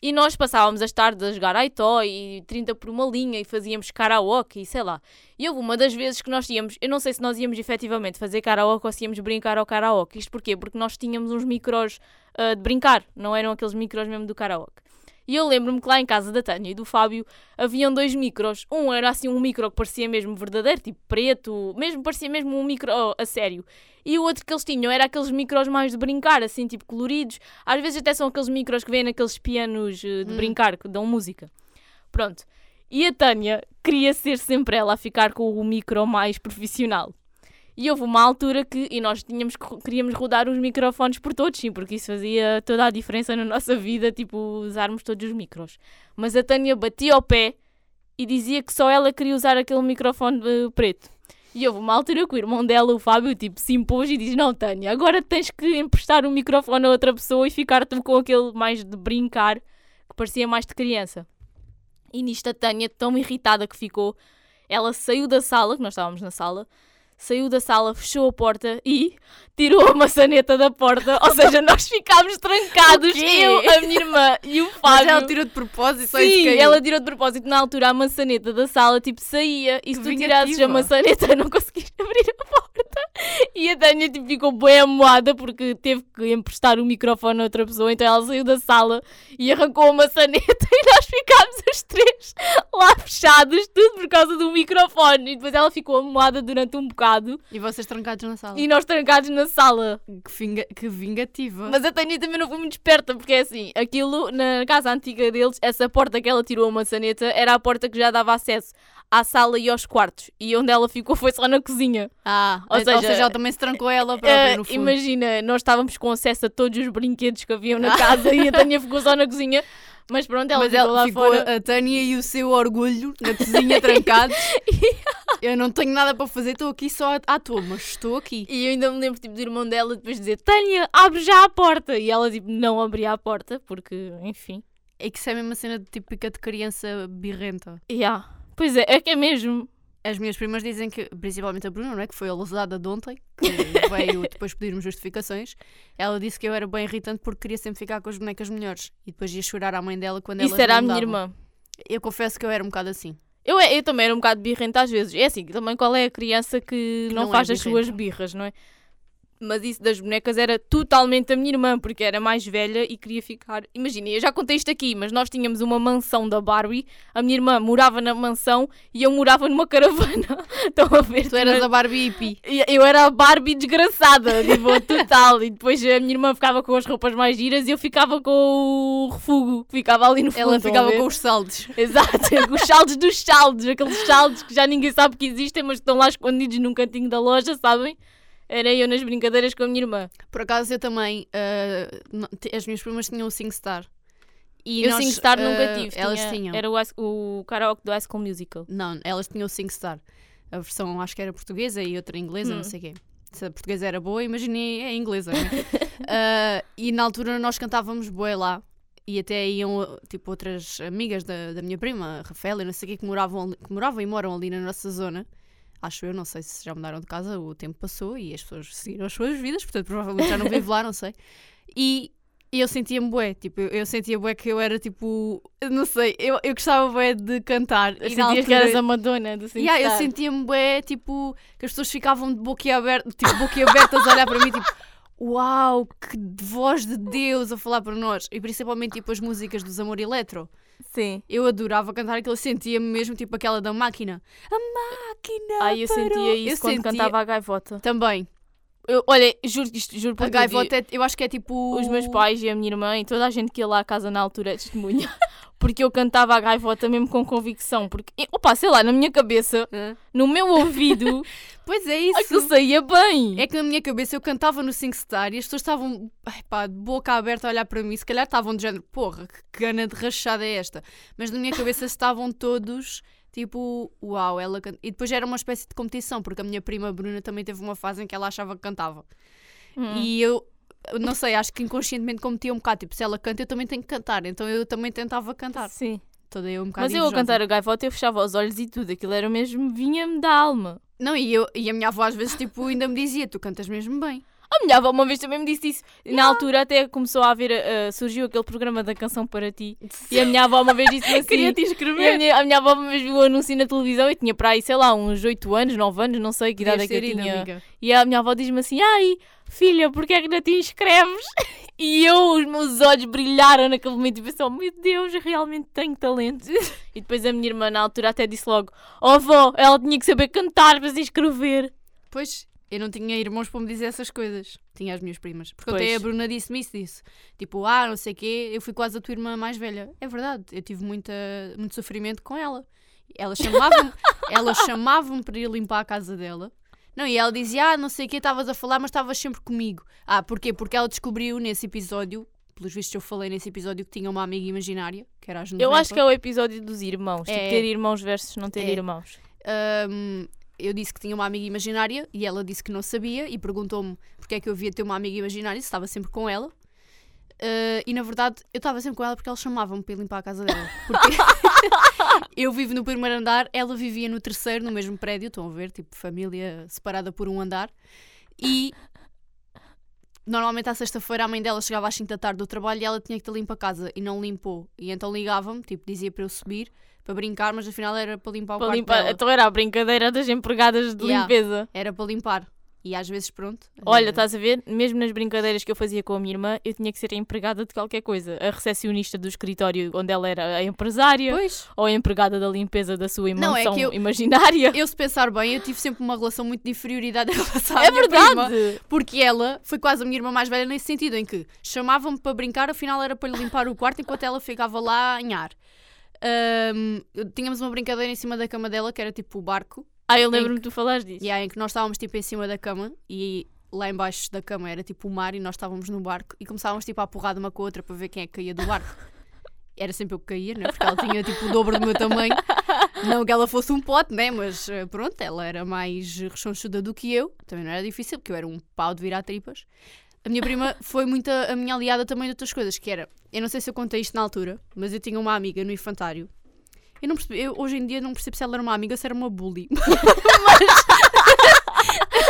E nós passávamos as tardes a jogar Aitoy e 30 por uma linha e fazíamos karaoke e sei lá. E houve uma das vezes que nós íamos, eu não sei se nós íamos efetivamente fazer karaoke ou se íamos brincar ao karaoke. Isto porquê? Porque nós tínhamos uns micros ah, de brincar, não eram aqueles micros mesmo do karaoke. E eu lembro-me que lá em casa da Tânia e do Fábio haviam dois micros. Um era assim um micro que parecia mesmo verdadeiro, tipo preto, mesmo parecia mesmo um micro oh, a sério. E o outro que eles tinham era aqueles micros mais de brincar, assim, tipo coloridos. Às vezes até são aqueles micros que vêm naqueles pianos eh, de Hum. brincar, que dão música. Pronto. E a Tânia queria ser sempre ela a ficar com o micro mais profissional. E houve uma altura que, e nós tínhamos, que- queríamos rodar os microfones por todos, sim, porque isso fazia toda a diferença na nossa vida, tipo, usarmos todos os micros. Mas a Tânia batia ao pé e dizia que só ela queria usar aquele microfone eh, preto. E houve uma altura que o irmão dela, o Fábio, tipo, se impôs e diz: Não, Tânia, agora tens que emprestar o microfone a outra pessoa e ficar tu com aquele mais de brincar, que parecia mais de criança. E nisto a Tânia, tão irritada que ficou, ela saiu da sala, que nós estávamos na sala, saiu da sala, fechou a porta e tirou a maçaneta da porta. Ou seja, nós ficámos trancados, eu, a minha irmã e o Mas Fábio. ela tirou de propósito, só Sim, caiu. ela tirou de propósito na altura a maçaneta da sala, tipo, saía. E se tu tirasses a maçaneta, não conseguias abrir a porta. E a Tânia tipo, ficou bem amoada porque teve que emprestar o microfone a outra pessoa. Então ela saiu da sala e arrancou a maçaneta e nós ficámos os três lá fechados, tudo por causa do microfone. E depois ela ficou amoada durante um bocado E vocês trancados na sala. e nós trancados na sala. Que, vinga- que vingativa. Mas a Tânia também não foi muito esperta, porque é assim, aquilo na casa antiga deles, essa porta que ela tirou a maçaneta era a porta que já dava acesso à sala e aos quartos. E onde ela ficou foi só na cozinha. Ah, Ou ou, seja, seja, ela também se trancou ela própria, Ah, no fundo. imagina, nós estávamos com acesso a todos os brinquedos que haviam na casa e a Tânia ficou só na cozinha. Mas pronto, ela Mas ficou ela ficou fora. a Tânia e o seu orgulho na cozinha trancados. Eu não tenho nada para fazer, estou aqui só à- à toa, mas estou aqui. E eu ainda me lembro tipo, do irmão dela depois dizer Tânia, abre já a porta. E ela tipo, não abria a porta, porque, enfim. É que isso é mesmo uma cena típica de criança birrenta. Yeah. Pois é, é que é mesmo. As minhas primas dizem que, principalmente a Bruna, não é? que foi a lesada de ontem, que veio depois pedir-me justificações, ela disse que eu era bem irritante porque queria sempre ficar com as bonecas melhores e depois ia chorar à mãe dela quando Isso elas era a minha irmã. Eu confesso que eu era um bocado assim. Eu, eu também era um bocado birrenta às vezes. É assim, também qual é a criança que, não, não é faz as suas birras, não é? Mas isso das bonecas era totalmente a minha irmã, porque era mais velha e queria ficar. Imagina, eu já contei isto aqui, mas nós tínhamos uma mansão da Barbie, a minha irmã morava na mansão e eu morava numa caravana. Estão a ver? Tu eras a Barbie hippie. Eu era a Barbie desgraçada, tipo, total. E depois a minha irmã ficava com as roupas mais giras e eu ficava com o refugo. Ficava ali no fundo. Ela ficava com os saldos. Exato, com os saldos dos saldos, aqueles saldos que já ninguém sabe que existem, mas que estão lá escondidos num cantinho da loja, sabem? Era eu nas brincadeiras com a minha irmã. Por acaso eu também, te- as minhas primas tinham o SingStar. E eu nós, SingStar nunca ah, tive. Elas tinha- tinham. Era o, o karaoke do High School Musical. Não, elas tinham o SingStar. A versão acho que era portuguesa e outra inglesa, Hum. não sei o quê. Se a portuguesa era boa, imaginei a inglesa. né? Ah, e na altura nós cantávamos boé lá. E até iam, tipo, outras amigas da, da minha prima, Rafaela e não sei o quê, que moravam, que moravam e moram ali na nossa zona. Acho eu, não sei se já mudaram de casa, o tempo passou e as pessoas seguiram as suas vidas, portanto provavelmente já não vivo lá, não sei. E, e eu sentia-me bué, tipo, eu, eu sentia bué que eu era tipo, não sei, eu, eu gostava bué de cantar. E na Sentias que altura- eras a Madonna do Yeah, eu sentia-me bué, tipo, que as pessoas ficavam de boquiabertas, tipo, boquiabertas a olhar para mim, tipo, uau, que voz de Deus a falar para nós. E principalmente, tipo, as músicas dos Amor Eletro. Sim. Eu adorava cantar aquilo, sentia-me mesmo, tipo, aquela da máquina. A máquina Ai, eu parou. sentia isso Eu quando sentia- cantava a gaivota. Também. Eu, olha, juro, isto, juro por A gaivota, é- eu acho que é tipo... Os meus pais e a minha irmã e toda a gente que ia lá à casa na altura é testemunha. Porque eu cantava a gaivota mesmo com convicção. Porque, opa, sei lá, na minha cabeça, no meu ouvido, Pois é isso. aquilo saía bem. É que na minha cabeça eu cantava no SingStar e as pessoas estavam ai pá, de boca aberta a olhar para mim. Se calhar estavam de género, porra, que cana de rachada é esta? Mas na minha cabeça estavam todos tipo, uau, ela canta. E depois era uma espécie de competição, porque a minha prima Bruna também teve uma fase em que ela achava que cantava. Hum. E eu, não sei, acho que inconscientemente competia um bocado. Tipo, se ela canta, eu também tenho que cantar. Então eu também tentava cantar. Sim. Toda eu um bocado Mas eu a invejosa. cantar a gaivota eu fechava os olhos e tudo. Aquilo era mesmo, vinha-me da alma. Não, e, eu, e a minha avó às vezes tipo, ainda me dizia: Tu cantas mesmo bem. A minha avó uma vez também me disse isso. Na altura até começou a haver, uh, surgiu aquele programa da canção para ti. E a minha avó uma vez disse assim. Queria te E a inscrever. minha, a minha avó uma vez viu o anúncio na televisão e tinha para aí, sei lá, uns 8 anos, 9 anos, não sei que idade é que eu tinha. amiga. E a minha avó diz-me assim: Ai, filha, porquê é que não te inscreves? E eu, os meus olhos brilharam naquele momento e pensei: oh, meu Deus, eu realmente tenho talento. E depois a minha irmã, na altura, até disse logo: Oh, avó, ela tinha que saber cantar para se inscrever. Pois, eu não tinha irmãos para me dizer essas coisas. Tinha as minhas primas. Porque Pois. até a Bruna disse-me isso, disse. Tipo, ah, não sei o quê, eu fui quase a tua irmã mais velha. É verdade, eu tive muita, muito sofrimento com ela. Ela chamava-me ela chamava para ir limpar a casa dela. Não, e ela dizia, ah, não sei o quê, estavas a falar, mas estavas sempre comigo. Ah, porquê? Porque ela descobriu nesse episódio, pelos vistos eu falei nesse episódio que tinha uma amiga imaginária, que era a Genoveva. Eu acho que é o episódio dos irmãos. Tipo, É. ter irmãos versus não ter É. irmãos. Hum, eu disse que tinha uma amiga imaginária e ela disse que não sabia e perguntou-me porque é que eu via ter uma amiga imaginária se estava sempre com ela. Uh, e na verdade eu estava sempre com ela porque ela chamava-me para ir limpar a casa dela. Porque eu vivo no primeiro andar, ela vivia no terceiro, no mesmo prédio, estão a ver, tipo família separada por um andar. E normalmente à sexta-feira a mãe dela chegava às 5 da tarde do trabalho e ela tinha que ter limpa a casa e não limpou. E então ligava-me, tipo, dizia para eu subir para brincar, mas afinal era para limpar o Para quarto limpar. Então era a brincadeira das empregadas de Yeah. limpeza. Era para limpar. E às vezes, pronto. Olha, estás a ver? Mesmo nas brincadeiras que eu fazia com a minha irmã, eu tinha que ser a empregada de qualquer coisa. A recepcionista do escritório onde ela era a empresária, Pois, ou a empregada da limpeza da sua é mansão que eu- imaginária. eu se pensar bem, eu tive sempre uma relação muito de inferioridade em relação à É minha prima. verdade! Porque ela foi quase a minha irmã mais velha nesse sentido, em que chamava-me para brincar, afinal era para lhe limpar o quarto enquanto ela ficava lá a anhar. Ahm, tínhamos uma brincadeira em cima da cama dela, que era tipo o barco, Ah, eu lembro-me de tu falares disso. e aí em que nós estávamos tipo em cima da cama e lá embaixo da cama era tipo o mar e nós estávamos no barco e começávamos tipo a porrada uma com a outra para ver quem é que caía do barco. Era sempre eu que caía, né? Porque ela tinha tipo o dobro do meu tamanho. Não que ela fosse um pote, né? Mas eh, pronto, ela era mais rechonchuda do que eu. Também não era difícil, porque eu era um pau de virar tripas. A minha prima foi muito a, a minha aliada também de outras coisas, que era, eu não sei se eu contei isto na altura, mas eu tinha uma amiga no infantário Eu não percebi, eu, hoje em dia não percebo se ela era uma amiga se era uma bully. Mas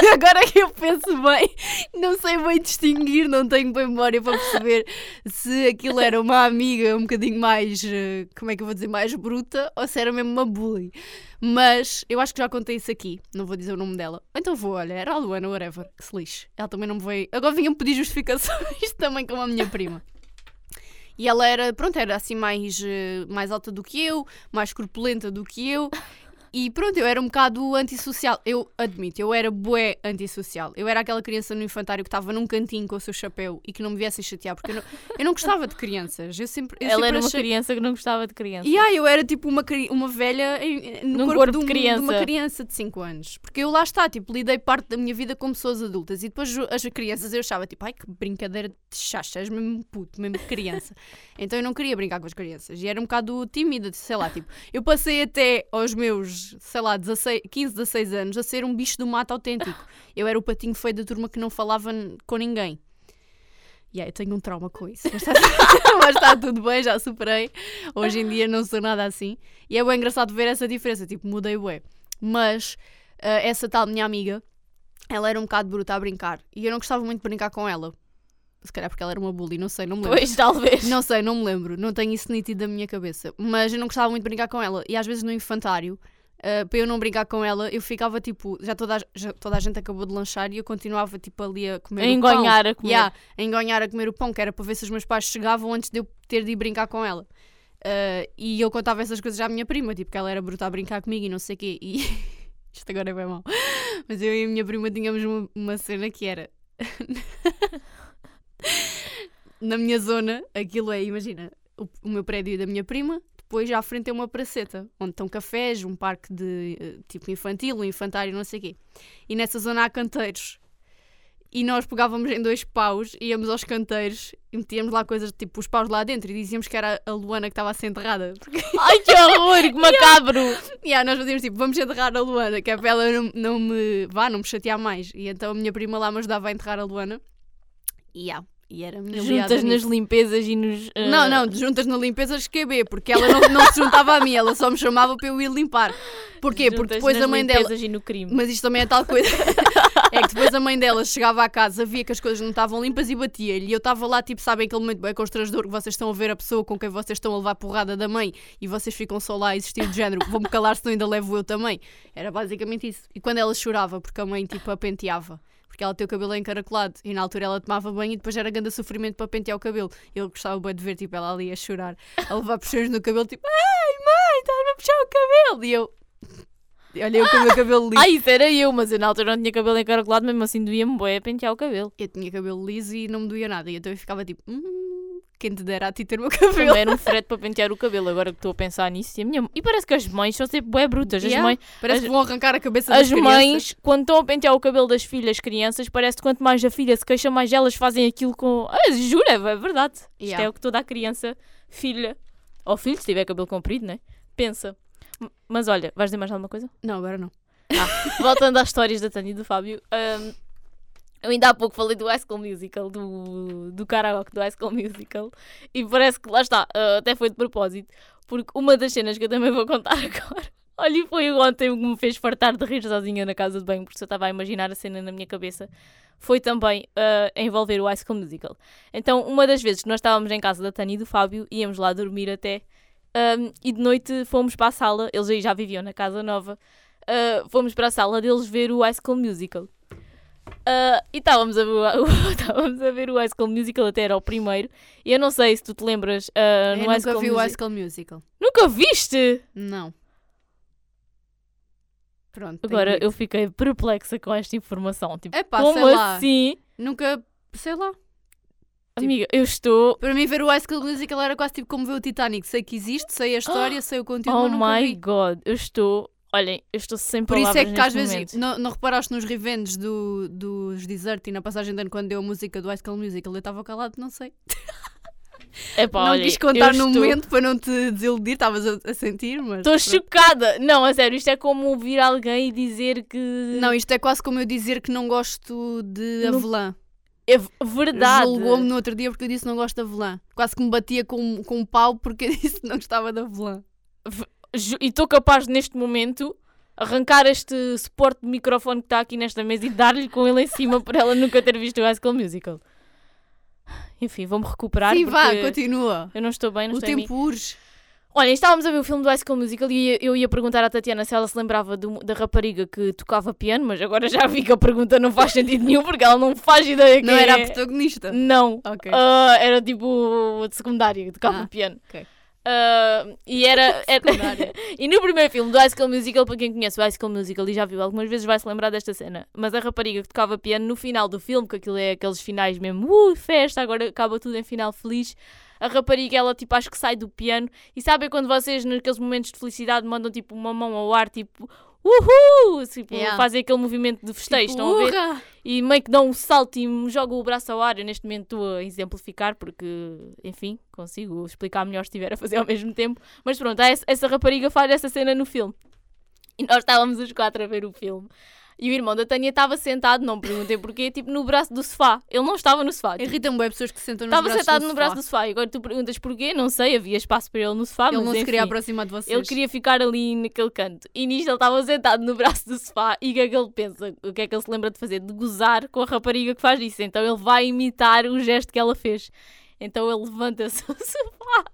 agora que eu penso bem, não sei bem distinguir, não tenho bem memória para perceber se aquilo era uma amiga um bocadinho mais, eh, como é que eu vou dizer, mais bruta ou se era mesmo uma bully. Mas eu acho que já contei isso aqui, não vou dizer o nome dela. Então vou, olha, era a Luana, whatever, que se lixe. Ela também não me veio. Agora vinha-me pedir justificações também com a minha prima. E ela era, pronto, era assim mais, eh, mais alta do que eu, mais corpulenta do que eu. E pronto, eu era um bocado antissocial. Eu admito, eu era bué antissocial. Eu era aquela criança no infantário que estava num cantinho com o seu chapéu e que não me viessem chatear, porque eu não, eu não gostava de crianças. Eu sempre, eu Ela sempre era uma achei- criança que não gostava de criança. e aí eu era tipo uma, uma velha em- no Num corpo, corpo de, de um- criança. uma criança de 5 anos. Porque eu lá está, tipo, lidei parte da minha vida com pessoas adultas e depois as crianças eu achava tipo, ai que brincadeira de chacha, és mesmo puto, mesmo criança. então eu não queria brincar com as crianças e era um bocado tímida, sei lá, tipo, eu passei até aos meus, sei lá, 16, 15, 16 anos a ser um bicho do mato autêntico. Eu era o patinho feio da turma que não falava com ninguém. E aí, eu tenho um trauma com isso. Mas está, mas está tudo bem, já superei. Hoje em dia não sou nada assim. E é bem engraçado ver essa diferença. Tipo, mudei bué. Mas ah, essa tal minha amiga, ela era um bocado bruta a brincar. E eu não gostava muito de brincar com ela. Se calhar porque ela era uma bully, não sei, não me lembro. Pois, talvez. Não sei, não me lembro. Não tenho isso nítido da minha cabeça. Mas eu não gostava muito de brincar com ela. E às vezes no infantário, ah, para eu não brincar com ela, eu ficava tipo. Já toda, a, já toda a gente acabou de lanchar e eu continuava tipo ali a comer. A o pão. a comer. Yeah, a engonhar a comer o pão, que era para ver se os meus pais chegavam antes de eu ter de ir brincar com ela. Ah, e eu contava essas coisas à minha prima, tipo, que ela era bruta a brincar comigo e não sei o quê. E isto agora é bem mau. Mas eu e a minha prima tínhamos uma, uma cena que era. Na minha zona, aquilo é, imagina, o, o meu prédio da minha prima, depois já à frente é uma praceta, onde estão cafés, um parque de eh, tipo infantil, um infantário, não sei o quê. E nessa zona há canteiros. E nós pegávamos em dois paus, íamos aos canteiros e metíamos lá coisas, tipo os paus lá dentro e dizíamos que era a Luana que estava a ser enterrada. Porque Ai, que horror, que macabro. yeah, nós fazíamos tipo, vamos enterrar a Luana, que é para ela não, não me vá, não me chatear mais. E então a minha prima lá me ajudava a enterrar a Luana. E yeah, e era a minha Juntas nas limpezas e nos. ah, Não, não, juntas na limpeza esquebê, porque ela não, não se juntava a mim, ela só me chamava para eu ir limpar. Porquê? Porque juntas depois nas a mãe dela. limpezas e no crime. Mas isto também é tal coisa. é que depois a mãe dela chegava à casa, via que as coisas não estavam limpas e batia-lhe. E eu estava lá, tipo, sabem aquele momento bem constrangedor que vocês estão a ver a pessoa com quem vocês estão a levar porrada da mãe e vocês ficam só lá a existir de género, vou-me calar senão ainda levo eu também. Era basicamente isso. E quando ela chorava, porque a mãe, tipo, a penteava. Porque ela tem o cabelo encaracolado e na altura ela tomava banho e depois era grande sofrimento para pentear o cabelo. Eu gostava bem de ver tipo, ela ali a chorar, a levar puxões no cabelo, tipo, ai mãe, estás-me a puxar o cabelo. E eu, olha eu com o meu cabelo liso. Ah, isso era eu, mas eu na altura não tinha cabelo encaracolado, mesmo assim doía-me bué a pentear o cabelo. Eu tinha cabelo liso e não me doía nada. E então eu ficava tipo, hum, quem te dera a ti ter o meu cabelo. Também era um frete para pentear o cabelo, agora que estou a pensar nisso. E, minha... e parece que as mães são sempre bué brutas. As, Yeah, mães, Parece as- que vão arrancar a cabeça das as crianças. mães, quando estão a pentear o cabelo das filhas crianças, parece que quanto mais a filha se queixa, mais elas fazem aquilo com. Ah, juro, é verdade. Isto Yeah. é o que toda a criança, filha, ou filho, se tiver cabelo comprido, né? Pensa. Mas olha, vais dizer mais alguma coisa? Não, agora não. Voltando às histórias da Tânia e do Fábio, hum, eu ainda há pouco falei do High School Musical, do, do karaoke do High School Musical, e parece que lá está, uh, até foi de propósito, porque uma das cenas que eu também vou contar agora, olha, e foi ontem que me fez fartar de rir sozinha na casa de banho, porque eu estava a imaginar a cena na minha cabeça, foi também uh, envolver o High School Musical. Então, uma das vezes que nós estávamos em casa da Tânia e do Fábio, íamos lá dormir até, um, e de noite fomos para a sala, eles aí já viviam na casa nova, uh, fomos para a sala deles ver o High School Musical. Uh, e estávamos a, ver, o- estávamos a ver o High School Musical, até era o primeiro. E eu não sei se tu te lembras. uh, no eu High nunca School vi o High School Musical. Nunca viste? Não. Pronto. Agora eu fiquei perplexa com esta informação. Tipo, Epá, como assim? Nunca, sei lá. Amiga, eu estou. Para mim ver o High School Musical era quase tipo como ver o Titanic. Sei que existe, sei a história, sei o conteúdo, Oh my vi. god, eu estou. Olhem, eu estou sem Por palavras isso é que às vezes, não, não reparaste nos revendes do, dos Desert e na passagem de ano quando deu a música do High School Musical, eu estava calado, não sei. Epá, não olhem, quis contar no estou- momento para não te desiludir, estavas a, a sentir, mas... Estou chocada! Não, a sério, isto é como ouvir alguém dizer que. Não, isto é quase como eu dizer que não gosto de Não- avelã. É v- verdade. Julgou-me no outro dia porque eu disse que não gosto de avelã. Quase que me batia com, com um pau porque eu disse que não gostava de avelã. ju- e estou capaz neste momento arrancar este suporte de microfone que está aqui nesta mesa e dar-lhe com ele em cima por ela nunca ter visto o High School Musical. Enfim, vou-me recuperar Sim, vá, continua. eu não estou bem, não O estou em mim. tempo urge. Olha, estávamos a ver o filme do High School Musical e eu ia perguntar à Tatiana se ela se lembrava do- da rapariga que tocava piano, mas agora já vi que a pergunta não faz sentido nenhum porque ela não faz ideia que Não era a é. protagonista. Não. Ok. Ah, era tipo de secundária, que tocava Ah, piano. ok. Ah, e era. era- e no primeiro filme do High School Musical, para quem conhece o High School Musical e já viu algumas vezes, vai se lembrar desta cena. Mas a rapariga que tocava piano no final do filme, que aquilo é aqueles finais mesmo, uh, festa, agora acaba tudo em final feliz. A rapariga, ela tipo, acho que sai do piano. E sabem quando vocês, naqueles momentos de felicidade, mandam tipo uma mão ao ar, tipo, uhul! Tipo, Yeah. fazem aquele movimento de festejo, Tipo, estão a ver? e meio que dão um salto e jogam o braço ao ar. Eu neste momento estou a exemplificar porque, enfim, consigo explicar melhor se estiver a fazer ao mesmo tempo. Mas pronto, essa rapariga faz essa cena no filme. E nós estávamos os quatro a ver o filme. E o irmão da Tânia estava sentado, não me perguntei porquê, tipo no braço do sofá. Ele não estava no sofá. tipo, Irritam bem pessoas que se sentam nos Estava braços sentado do no sofá. braço do sofá. E agora tu perguntas porquê, não sei, havia espaço para ele no sofá, Ele mas não se enfim. queria aproximar de vocês. Ele queria ficar ali naquele canto. E nisto ele estava sentado no braço do sofá. E o que é que ele pensa? O que é que ele se lembra de fazer? De gozar com a rapariga que faz isso. Então ele vai imitar o gesto que ela fez. Então ele levanta-se do sofá,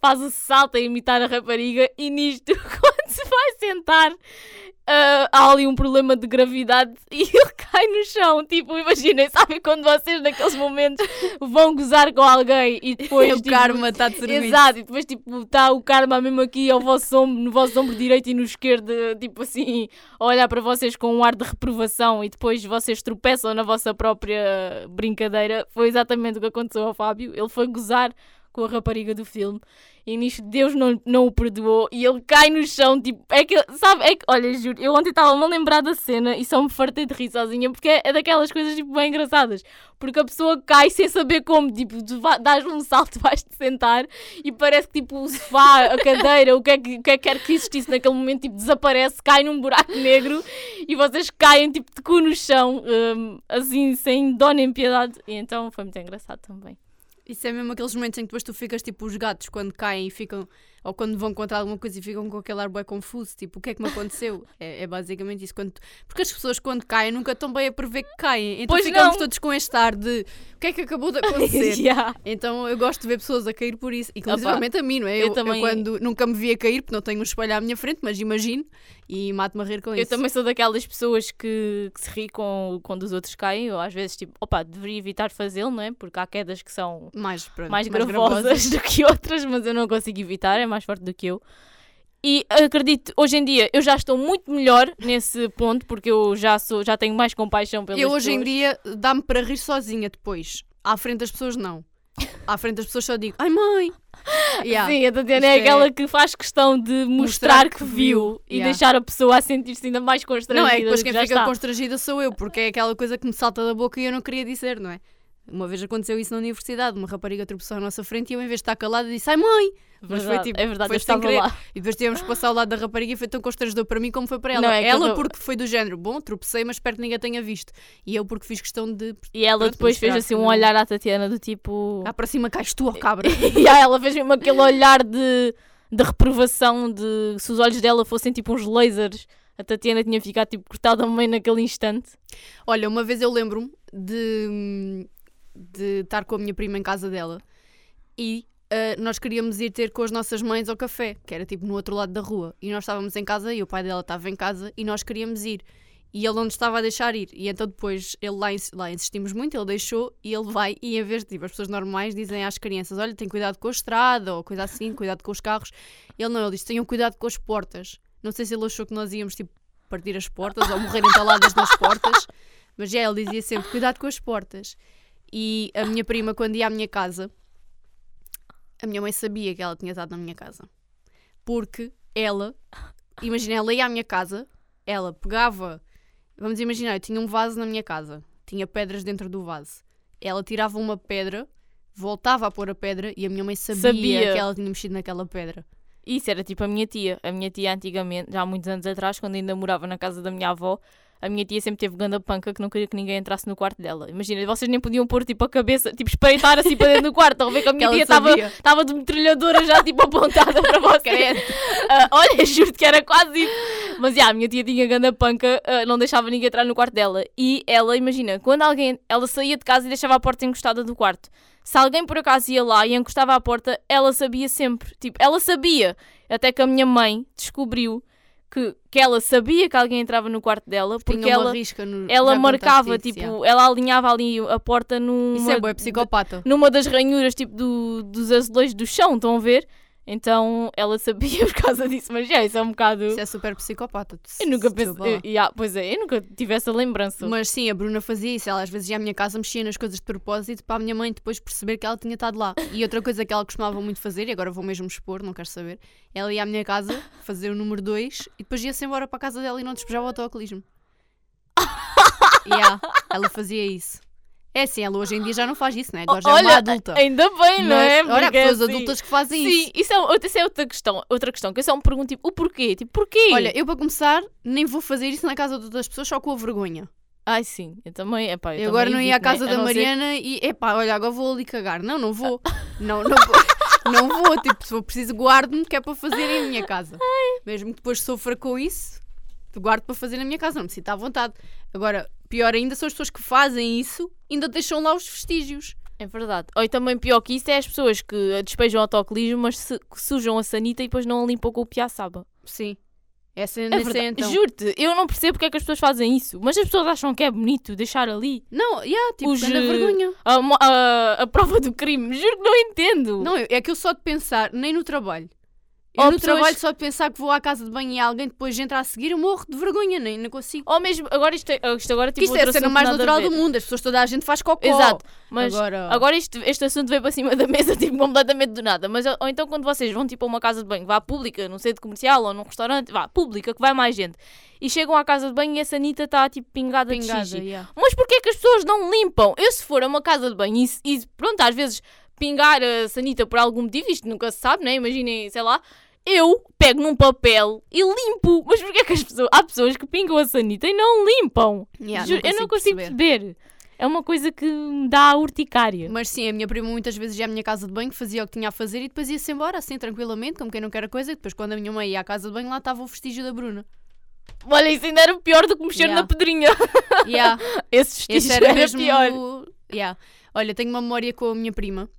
faz o salto a imitar a rapariga. E nisto, quando se vai sentar, ah, há ali um problema de gravidade e ele cai no chão. Tipo, imaginem, sabem quando vocês naqueles momentos vão gozar com alguém e depois. o tipo, karma está de serviço. Exato, e depois tipo está o karma mesmo aqui ao vosso ombro, no vosso ombro direito e no esquerdo, tipo assim, a olhar para vocês com um ar de reprovação e depois vocês tropeçam na vossa própria brincadeira. Foi exatamente o que aconteceu ao Fábio. Ele foi gozar com a rapariga do filme e nisto Deus não, não o perdoou e ele cai no chão, tipo, é que, sabe, é que, olha, juro, eu ontem estava-me a lembrar da cena e só me fartei de rir sozinha porque é, é daquelas coisas, tipo, bem engraçadas, porque a pessoa cai sem saber como, tipo, dás um salto, vais-te sentar e parece que, tipo, o sofá, a cadeira, o que é que, o que, é que quer que existisse naquele momento, tipo, desaparece, cai num buraco negro e vocês caem, tipo, de cu no chão, hum, assim, sem dó nem piedade, e então foi muito engraçado também. Isso é mesmo aqueles momentos em que depois tu ficas tipo os gatos quando caem e ficam, ou quando vão contra alguma coisa e ficam com aquele ar bué confuso, tipo, o que é que me aconteceu? é, é basicamente isso. Quando, porque as pessoas quando caem nunca estão bem a prever que caem. Então Pois ficamos não. todos com este ar de o que é que acabou de acontecer? Yeah. Então eu gosto de ver pessoas a cair por isso. Inclusivamente a mim, não é? eu Eu, também- eu quando nunca me vi a cair, porque não tenho um espelho à minha frente, mas imagino e mato-me a rir com Eu isso. também sou daquelas pessoas que, que se ri com, quando os outros caem, ou às vezes tipo, opa, deveria evitar fazê-lo, não é? Porque há quedas que são Mais, pronto, mais gravosas do que outras, mas eu não consigo evitar, é mais forte do que eu. E acredito, hoje em dia eu já estou muito melhor nesse ponto, porque eu já, sou, já tenho mais compaixão pelas Eu hoje em pessoas. dia dá-me para rir sozinha depois. À frente das pessoas, não. À frente das pessoas só digo, ai mãe! Yeah. Sim, a Tatiana é é- aquela que faz questão de mostrar, Mostrar que que viu e Yeah. deixar a pessoa a sentir-se ainda mais constrangida. Não, é depois quem fica está. constrangida sou eu, porque é aquela coisa que me salta da boca e eu não queria dizer, não é? Uma vez aconteceu isso na universidade, uma rapariga tropeçou à nossa frente e eu, em vez de estar calada, disse ai mãe! Mas foi Verdade, tipo, é verdade, foi eu estava querer. lá. E depois tivemos que passar ao lado da rapariga e foi tão constrangedor para mim como foi para ela. Não, é ela eu- porque foi do género, bom, tropecei, mas espero que ninguém tenha visto. E eu porque fiz questão de. E ela Pronto, depois fez assim um não- olhar à Tatiana do tipo. Cá para cima cais tu, ó cabra. e aí ela fez mesmo aquele olhar de, de reprovação, de se os olhos dela fossem tipo uns lasers. A Tatiana tinha ficado tipo cortada ao meio naquele instante. Olha, uma vez eu lembro-me de, de estar com a minha prima em casa dela e ah, nós queríamos ir ter com as nossas mães ao café, que era tipo no outro lado da rua. E nós estávamos em casa e o pai dela estava em casa e nós queríamos ir. E ele não nos estava a deixar ir. E então depois ele lá, lá insistimos muito, ele deixou e ele vai. E em vez de tipo, as pessoas normais dizem às crianças: Olha, tem cuidado com a estrada ou coisa assim, cuidado com os carros. Ele não, ele disse: Tenham cuidado com as portas. Não sei se ele achou que nós íamos tipo partir as portas ou morrer entaladas nas portas. Mas já ele dizia sempre: cuidado com as portas. E a minha prima, quando ia à minha casa, a minha mãe sabia que ela tinha estado na minha casa. Porque ela, imagina, ela ia à minha casa, ela pegava, vamos imaginar, eu tinha um vaso na minha casa, tinha pedras dentro do vaso. Ela tirava uma pedra, voltava a pôr a pedra e a minha mãe sabia, Sabia. que ela tinha mexido naquela pedra. Isso era tipo a minha tia. A minha tia antigamente, já há muitos anos atrás, quando ainda morava na casa da minha avó, a minha tia sempre teve ganda panca que não queria que ninguém entrasse no quarto dela. Imagina, vocês nem podiam pôr tipo a cabeça, tipo espreitar assim para dentro do quarto. Estão a ver que a minha tia estava de metralhadora já tipo apontada para vocês. Ah, olha, juro que era quase isso. Mas já, a minha tia tinha ganda panca, ah, não deixava ninguém entrar no quarto dela. E ela, imagina, quando alguém, ela saía de casa e deixava a porta encostada do quarto. Se alguém por acaso ia lá e encostava à porta, ela sabia sempre. Tipo, ela sabia. Até que a minha mãe descobriu que, que ela sabia que alguém entrava no quarto dela porque Tinha ela, no, ela marcava, isso, tipo, ela alinhava ali a porta numa, Isso é bué psicopata. numa das ranhuras tipo do, dos azulejos do chão, estão a ver? Então ela sabia por causa disso, mas já, isso é um bocado. Isso é super psicopata. Eu nunca pensei. lá. eu- yeah, pois é, eu nunca tive essa lembrança. Mas sim, a Bruna fazia isso. Ela às vezes ia à minha casa, mexia nas coisas de propósito para a minha mãe depois perceber que ela tinha estado lá. E outra coisa que ela costumava muito fazer, e agora vou mesmo expor, não quero saber, ela ia à minha casa fazer o número 2 e depois ia-se embora para a casa dela e não despejava o autocolismo. yeah, ela fazia isso. É assim, ela hoje em dia já não faz isso, né? Agora já é uma Olha, adulta. ainda bem, não é? Olha, há pessoas assim- adultas que fazem isso. Sim, isso é, outra- isso é outra questão. Outra questão, que eu só me pergunto, tipo, o porquê? Tipo, porquê? Olha, eu para começar, nem vou fazer isso na casa de outras pessoas só com a vergonha. Ai, sim, eu também. Epá, eu Eu agora não ia à né? casa A da não ser- Mariana e, epá, olha, agora vou ali cagar. Não, não vou. Não, não vou. Não vou. Tipo, se for preciso, guardo-me que é para fazer em minha casa. Mesmo que depois sofra com isso, guardo para fazer na minha casa. Não me sinto à vontade. Agora, pior ainda são as pessoas que fazem isso ainda deixam lá os vestígios. É verdade. Ou e também pior que isso é as pessoas que despejam autocolismo, mas se, sujam a sanita e depois não a limpam com o piaçaba. Sim. Essa É verdade. então. Juro-te, eu não percebo porque é que as pessoas fazem isso, mas as pessoas acham que é bonito deixar ali Não, yeah, tipo, Os, eh, vergonha. a, a- a prova do crime. Juro que não entendo. Não, é que eu só de pensar, nem no trabalho. Eu Ou no pessoas- trabalho só de pensar que vou à casa de banho e alguém depois entra a seguir, eu morro de vergonha, nem não consigo. Ou mesmo, agora isto, é- isto agora tipo isto é a cena mais natural do mundo, as pessoas, toda a gente faz cocó. Exato, mas agora, Agora este, este assunto veio para cima da mesa, tipo, completamente do nada. Mas, ou então quando vocês vão, tipo, a uma casa de banho, vá pública, num centro comercial ou num restaurante, vá, pública, que vai mais gente. E chegam à casa de banho e a sanita está, tipo, pingada, pingada, de xixi. yeah. Mas porquê é que as pessoas não limpam? Eu se for a uma casa de banho e, e pronto, às vezes pingar a sanita por algum motivo, isto nunca se sabe, né? Imaginem, sei lá... Eu pego num papel e limpo. Mas porquê é que as pessoas... Há pessoas que pingam a sanita e não limpam? Yeah, Juro, eu não consigo perceber. perceber. É uma coisa que me dá urticária. Mas sim, a minha prima muitas vezes ia à minha casa de banho, fazia o que tinha a fazer e depois ia-se embora, assim, tranquilamente, como quem não quer a coisa. E depois, quando a minha mãe ia à casa de banho, lá estava o vestígio da Bruna. Olha, isso ainda era pior do que mexer Yeah. na pedrinha. Yeah, Esse esse vestígio era era, mesmo. pior. Yeah. Olha, tenho uma memória com a minha prima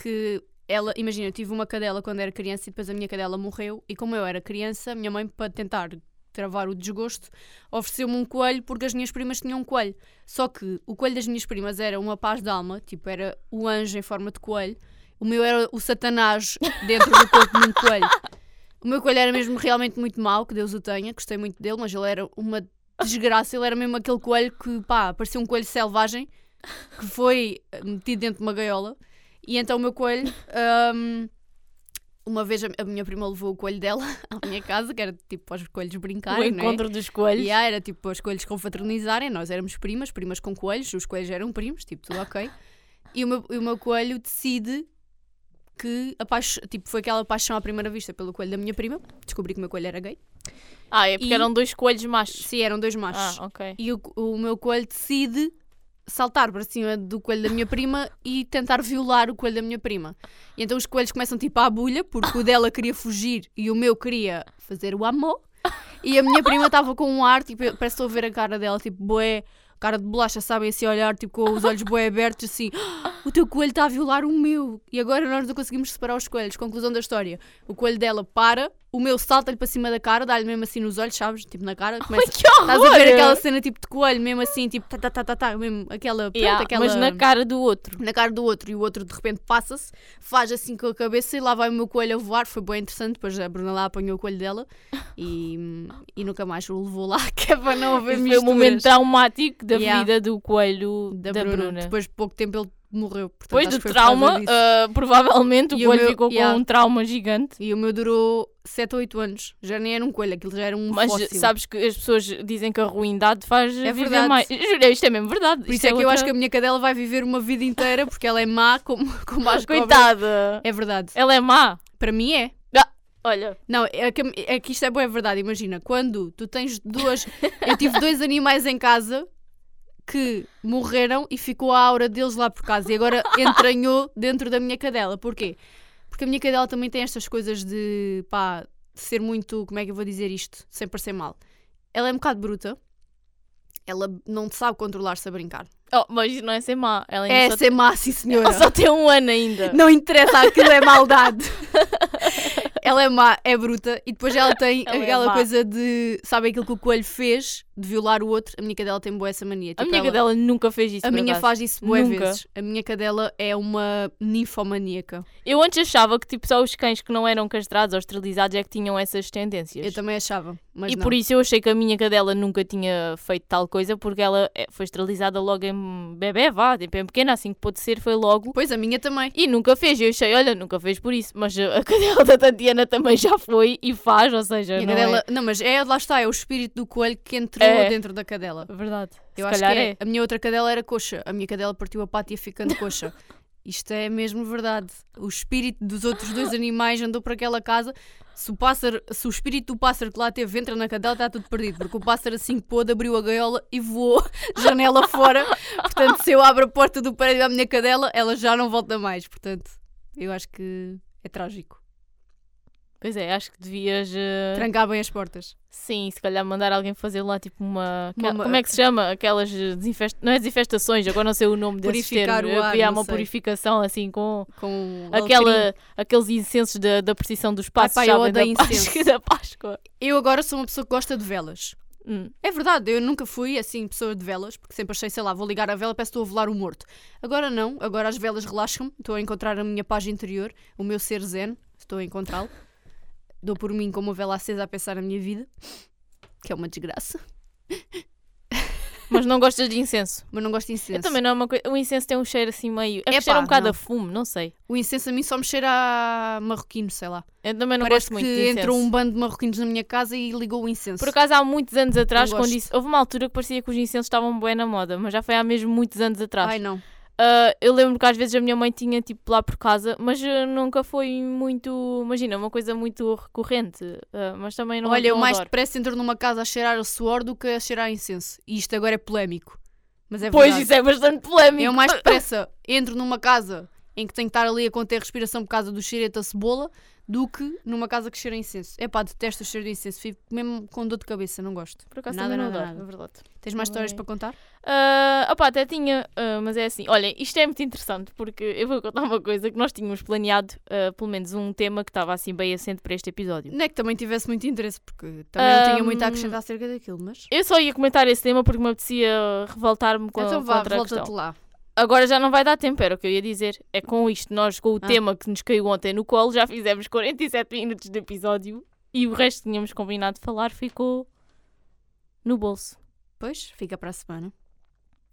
que ela, imagina, eu tive uma cadela quando era criança e depois a minha cadela morreu. E como eu era criança, a minha mãe, para tentar travar o desgosto, ofereceu-me um coelho porque as minhas primas tinham um coelho. Só que o coelho das minhas primas era uma paz de alma, tipo, era o anjo em forma de coelho. O meu era o satanás dentro do corpo de um coelho. O meu coelho era mesmo realmente muito mau, que Deus o tenha, gostei muito dele, mas ele era uma desgraça, ele era mesmo aquele coelho que, pá, parecia um coelho selvagem que foi metido dentro de uma gaiola. E então o meu coelho, hum, uma vez a, minha prima levou o coelho dela à minha casa, que era tipo para os coelhos O brincarem, não é? encontro dos coelhos. E ah, era tipo para os coelhos confraternizarem, nós éramos primas, primas com coelhos, os coelhos eram primos, tipo, tudo ok. E o meu, o meu coelho decide que apaixo, tipo, foi aquela paixão à primeira vista pelo coelho da minha prima. Descobri que o meu coelho era gay. Ah, é porque E- eram dois coelhos machos. Sim, eram dois machos. Ah, ok. E o, o meu coelho decide saltar para cima do coelho da minha prima e tentar violar o coelho da minha prima. E então os coelhos começam tipo à bulha, porque o dela queria fugir e o meu queria fazer o amor. E a minha prima estava com um ar, tipo, parece que ver a cara dela, tipo, boé, cara de bolacha, sabem, assim, olhar, tipo, com os olhos boé abertos, assim, "Ah, o teu coelho está a violar o meu. E agora nós não conseguimos separar os coelhos. Conclusão da história, o coelho dela para, o meu salta-lhe para cima da cara, dá-lhe mesmo assim nos olhos, sabes, tipo, na cara, começa Ai, que horror! Estás a ver aquela cena tipo de coelho, mesmo assim, tipo, tá, tá, tá, tá, tá, mesmo aquela, pronto, Yeah, aquela... Mas na cara do outro. na cara do outro e o outro de repente passa-se, faz assim com a cabeça e lá vai o meu coelho a voar. Foi bem interessante. Depois a Bruna lá apanhou o coelho dela e, e nunca mais o levou lá, que é para não haver foi o misturas momento traumático da Yeah. vida do coelho da, da, Bruna. Bruna. Depois de pouco tempo ele morreu. Portanto, Depois do trauma, ah, provavelmente o E o coelho meu- ficou yeah. com um trauma gigante. E o meu durou 7 ou 8 anos. Já nem era um coelho, aquilo já era um Mas fóssil. sabes que as pessoas dizem que a ruindade faz É viver verdade. mais. Juro, isto é mesmo verdade. Por isso é, que eu acho que a minha cadela vai viver uma vida inteira porque ela é má como, como as. Coitada! É verdade. Ela é má. Para mim é. Olha, Não, é que, é que isto é boa, é verdade. Imagina, quando tu tens duas. Eu tive dois animais em casa que morreram e ficou a aura deles lá por casa e agora entranhou dentro da minha cadela. Porquê? Porque a minha cadela também tem estas coisas de pá, de ser muito. Como é que eu vou dizer isto? Sem parecer mal. Ela é um bocado bruta. Ela não sabe controlar-se a brincar. oh, mas não é ser má. Ela ainda É ser má, sim senhora. ela só tem um ano ainda. Não interessa, aquilo é maldade. ela é má, é bruta e depois ela tem Ela é aquela má. coisa de. Sabe aquilo que o coelho fez de violar o outro? A minha cadela tem boa essa mania. A Tipo, minha ela- cadela nunca fez isso. A minha acaso. faz isso Nunca. vezes. A minha cadela é uma ninfomaníaca. Eu antes achava que tipo, só os cães que não eram castrados ou esterilizados é que tinham essas tendências. Eu também achava, e não. por isso eu achei que a minha cadela nunca tinha feito tal coisa porque ela eh, foi esterilizada logo em bebê, vá, tipo, em pequena, assim que pôde ser, foi logo. Pois, a minha também. E nunca fez, eu achei, olha, nunca fez por isso. Mas a cadela da Tatiana também já foi e faz, ou seja, não cadela... Não, mas é, lá está, é o espírito do coelho que entrou É. dentro da cadela. é verdade. Eu Se acho que calhar é. A minha outra cadela era coxa. A minha cadela partiu a pata e ficando coxa. Isto é mesmo verdade. O espírito dos outros dois animais andou para aquela casa. Se o, pássaro, se o espírito do pássaro que lá teve entra na cadela, está tudo perdido. Porque o pássaro assim que pôde abriu a gaiola e voou janela fora. Portanto, se eu abro a porta do prédio à minha cadela, ela já não volta mais. Portanto, eu acho que é trágico. Pois é, acho que devias. eh, Trancar bem as portas. Sim, se calhar mandar alguém fazer lá tipo uma. Uma- Como é que se chama? Aquelas eh, desinfest... Não é desinfestações, agora não sei o nome Purificar termos. o ar, Havia uma sei. purificação assim com Com aquela, aqueles incensos da, da precisão dos passos. pá, eu sabem, da, Páscoa, da Páscoa. Eu agora sou uma pessoa que gosta de velas. Hum. É verdade, eu nunca fui assim pessoa de velas, porque sempre achei, sei lá, vou ligar a vela, parece que estou a velar o morto. Agora não, agora as velas relaxam-me, estou a encontrar a minha paz interior, o meu ser zen, estou a encontrá-lo. Dou por mim com uma vela acesa a pensar na minha vida, que é uma desgraça, Mas não gostas de incenso? mas não gosto de incenso. Eu também não é uma coisa. O incenso tem um cheiro assim meio. É que cheira um bocado não. a fumo, não sei. O incenso a mim só me cheira a marroquino, sei lá. Eu também não Parece gosto muito que incenso. entrou um bando de marroquinos na minha casa e ligou o incenso. Por acaso, há muitos anos atrás, Não quando isso, houve uma altura que parecia que os incensos estavam bem na moda, mas já foi há mesmo muitos anos atrás. Ai não. Ah, eu lembro que às vezes a minha mãe tinha tipo lá por casa, mas ah, nunca foi muito, imagina, uma coisa muito recorrente. Ah, mas também não Olha, eu mais depressa entro numa casa a cheirar a suor do que a cheirar a incenso. E isto agora é polémico. Mas é Pois verdade. isso é bastante polémico. Eu mais depressa entro numa casa em que tenho que estar ali a conter respiração por causa do cheiro da cebola do que numa casa que cheira a incenso. É pá, detesto o cheiro de incenso. Fico mesmo com dor de cabeça, não gosto. Por acaso nada, também não nada, adoro, nada. é verdade. Tens mais histórias Ai. para contar? Ah, opá, até tinha, ah, mas é assim, olha, isto é muito interessante porque eu vou contar uma coisa que nós tínhamos planeado, ah, pelo menos um tema que estava assim bem assente para este episódio. Não é que também tivesse muito interesse, porque também não tinha muito a acrescentar acerca daquilo, mas. Eu só ia comentar esse tema porque me apetecia revoltar-me com, então vá, a volta-te questão. lá. Agora já não vai dar tempo, era o que eu ia dizer. É com isto, nós com o Ah. tema que nos caiu ontem no colo, já fizemos 47 minutos de episódio e o resto que tínhamos combinado de falar ficou no bolso. Pois, fica para a semana.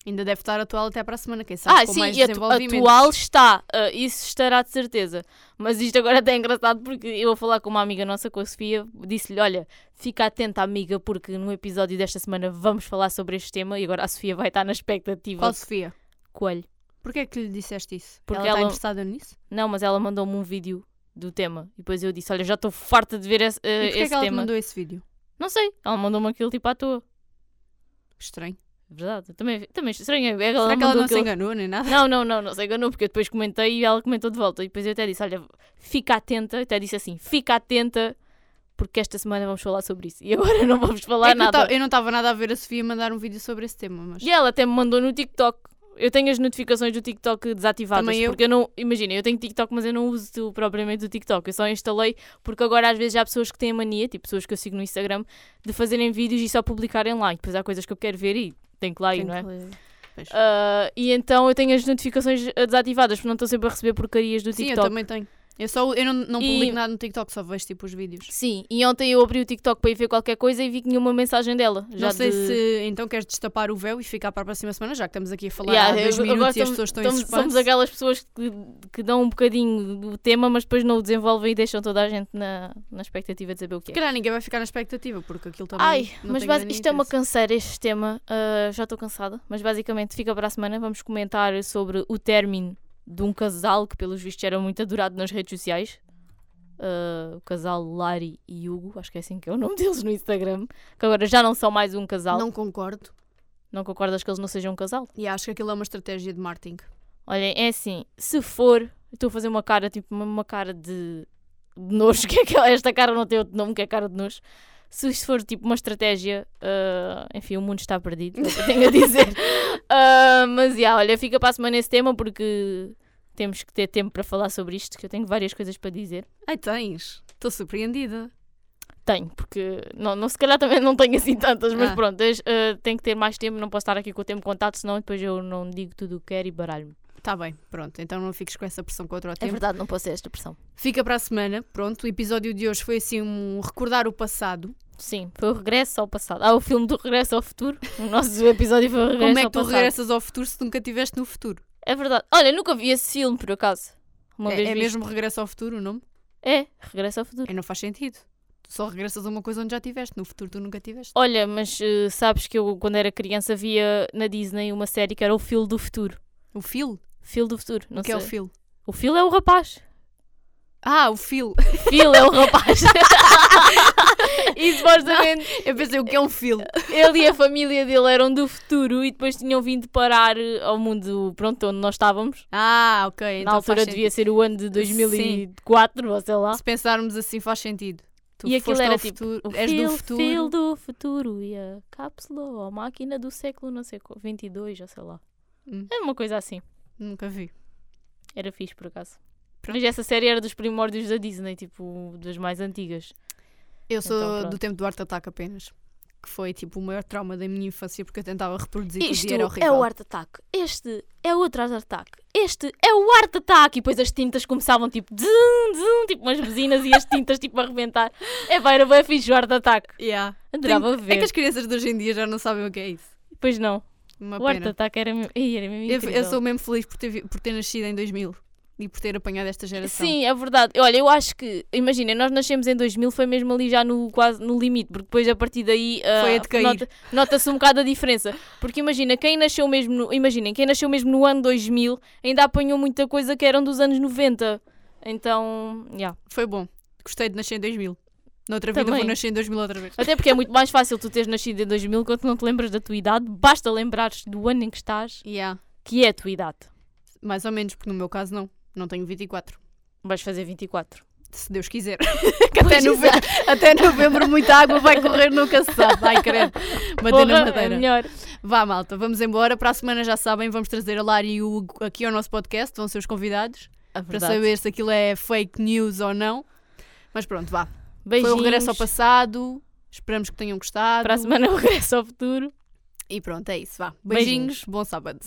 Ainda deve estar atual até para a semana, quem sabe Ah, com sim, mais desenvolvimentos. atual está, ah, isso estará de certeza. Mas isto agora até é engraçado porque eu a falar com uma amiga nossa, com a Sofia, disse-lhe: Olha, fica atenta, amiga, porque no episódio desta semana vamos falar sobre este tema e agora a Sofia vai estar na expectativa. Qual Sofia? Coelho. Porquê é que lhe disseste isso? Porque ela está ela- interessada nisso? Não, mas ela mandou-me um vídeo do tema. E depois eu disse: Olha, já estou farta de ver esse, eh, E porquê é esse que ela tema. mandou esse vídeo? Não sei, ela mandou-me aquilo tipo à toa. Estranho. Verdade, também, também estranho. é Ela Será que ela não se aquilo- enganou nem nada? Não, não, não, não se enganou, porque eu depois comentei e ela comentou de volta. E depois eu até disse: Olha, fica atenta. Até disse assim: Fica atenta, porque esta semana vamos falar sobre isso. E agora não vamos falar É eu nada. ta- eu não estava nada a ver a Sofia mandar um vídeo sobre esse tema, mas. E ela até me mandou no TikTok. Eu tenho as notificações do TikTok desativadas. Também eu. Porque eu não. Imagina, eu tenho TikTok, mas eu não uso propriamente o TikTok. Eu só instalei porque agora às vezes há pessoas que têm a mania, tipo pessoas que eu sigo no Instagram, de fazerem vídeos e só publicarem lá. E depois há coisas que eu quero ver e tenho que lá ir, não é? Ah, e então eu tenho as notificações eh, desativadas, porque não estou sempre a receber porcarias do Sim, eu TikTok. também tenho. Eu, só, eu não, não E- publico nada no TikTok, só vejo tipo os vídeos. Sim, e ontem eu abri o TikTok para ir ver qualquer coisa e vi que tinha uma mensagem dela. Já não sei de- se então queres destapar o véu e ficar para a próxima semana, já que estamos aqui a falar Yeah, há dois eu- minutos e as pessoas estão em somos, suspense. somos aquelas pessoas que, que dão um bocadinho do tema, mas depois não o desenvolvem e deixam toda a gente na, na expectativa de saber o que é. calhar ninguém vai ficar na expectativa, porque aquilo também. Ai, mas grande isto é uma interesse. canseira, este tema. ah, já estou cansada, mas basicamente fica para a semana. Vamos comentar sobre o término de um casal que, pelos vistos, era muito adorado nas redes sociais. uh, o casal Lari e Hugo, acho que é assim que é o nome deles no Instagram, que agora já não são mais um casal. Não concordo. Não concordas que eles não sejam um casal? E acho que aquilo é uma estratégia de marketing. Olhem, é assim, se for, estou a fazer uma cara, tipo, uma, cara de, de nojo, que é aquela, esta cara não tem outro nome que é cara de nojo. Se isto for tipo uma estratégia, uh, enfim, o mundo está perdido, é tenho a dizer. Uh, mas, já, yeah, olha, fica para a semana esse tema porque temos que ter tempo para falar sobre isto, que eu tenho várias coisas para dizer. Ai, tens? Estou surpreendida. Tenho, porque não, não, se calhar também não tenho assim tantas, mas Ah. pronto, uh, tenho que ter mais tempo, não posso estar aqui com o tempo contato, senão depois eu não digo tudo o que quero e baralho-me. Tá bem, pronto. Então não fiques com essa pressão contra o É tempo. verdade, não posso ter esta pressão. Fica para a semana. Pronto, o episódio de hoje foi assim um recordar o passado. Sim, foi o regresso ao passado. Ah, o filme do regresso ao futuro. O nosso episódio foi o regresso Como é ao que tu passado. regressas ao futuro se nunca estiveste no futuro? É verdade. Olha, nunca vi esse filme, por acaso. Uma É, é mesmo regresso ao futuro o nome? É, regresso ao futuro. É, não faz sentido. Tu só regressas a uma coisa onde já estiveste. No futuro tu nunca estiveste. Olha, mas eh, sabes que eu, quando era criança, via na Disney uma série que era o Phil do Futuro. O Phil? Phil do Futuro, não O que é sei. o Phil? O Phil é o rapaz. Ah, o Phil. Phil é o rapaz. e supostamente Eu pensei, o que é um Phil? ele e a família dele eram do futuro e depois tinham vindo parar eh, ao mundo, pronto, onde nós estávamos. Ah, ok. Então Na altura faz devia ser o ano de 2004, ou sei lá. Se pensarmos assim, faz sentido. Tu E aquilo era tipo, futuro, O és do futuro. fil do futuro e a cápsula ou a máquina do século, não sei, qual, 22, ou sei lá. Hum. É uma coisa assim. Nunca vi. Era fixe, por acaso. Mas essa série era dos primórdios da Disney, tipo, das mais antigas. Eu sou Então, do tempo do Art Attack apenas. Que foi tipo o maior trauma da minha infância porque eu tentava reproduzir Isto era é horrível. o Art Attack. Este é outro Art Attack. Este é o Art Attack. E depois as tintas começavam tipo, dzum, dzum, tipo umas buzinas e as tintas tipo a arrebentar. É pá, era bem fixe o Art Attack. Yeah. Adorava Tem- ver. É que as crianças de hoje em dia já não sabem o que é isso. Pois não. Uma o Art pena. Attack era mesmo, era mesmo Eu, eu sou mesmo feliz por ter, por ter nascido em 2000 e por ter apanhado esta geração. Sim, é verdade. Olha, eu acho que, imagina, nós nascemos em 2000, foi mesmo ali já no, quase no limite, porque depois a partir daí a decair. nota- nota-se um bocado a diferença. Porque imagina, quem nasceu mesmo, no, imaginem, quem nasceu mesmo no ano 2000 ainda apanhou muita coisa que eram dos anos 90. Então, já. Foi bom. Gostei de nascer em 2000. Noutra vida Também. vou nascer em 2000 outra vez. Até porque é muito mais fácil tu teres nascido em 2000 quando não te lembras da tua idade. Basta lembrares do ano em que estás, Yeah. que é a tua idade. Mais ou menos, porque no meu caso não. Não tenho 24. Vais fazer 24. Se Deus quiser. que até Pois novembro, até novembro muita água vai correr, nunca se sabe. Ai, credo. Bater Porra, na é madeira. melhor. Vá, malta, vamos embora. Para a semana já sabem, vamos trazer a Lara e o Hugo aqui ao nosso podcast. Vão ser os convidados A para verdade. saber se aquilo é fake news ou não. Mas pronto, vá. Beijinhos. Foi o regresso ao passado. Esperamos que tenham gostado. Para a semana, o regresso ao futuro. E pronto, é isso. Vá. Beijinhos. Beijinhos. Bom sábado.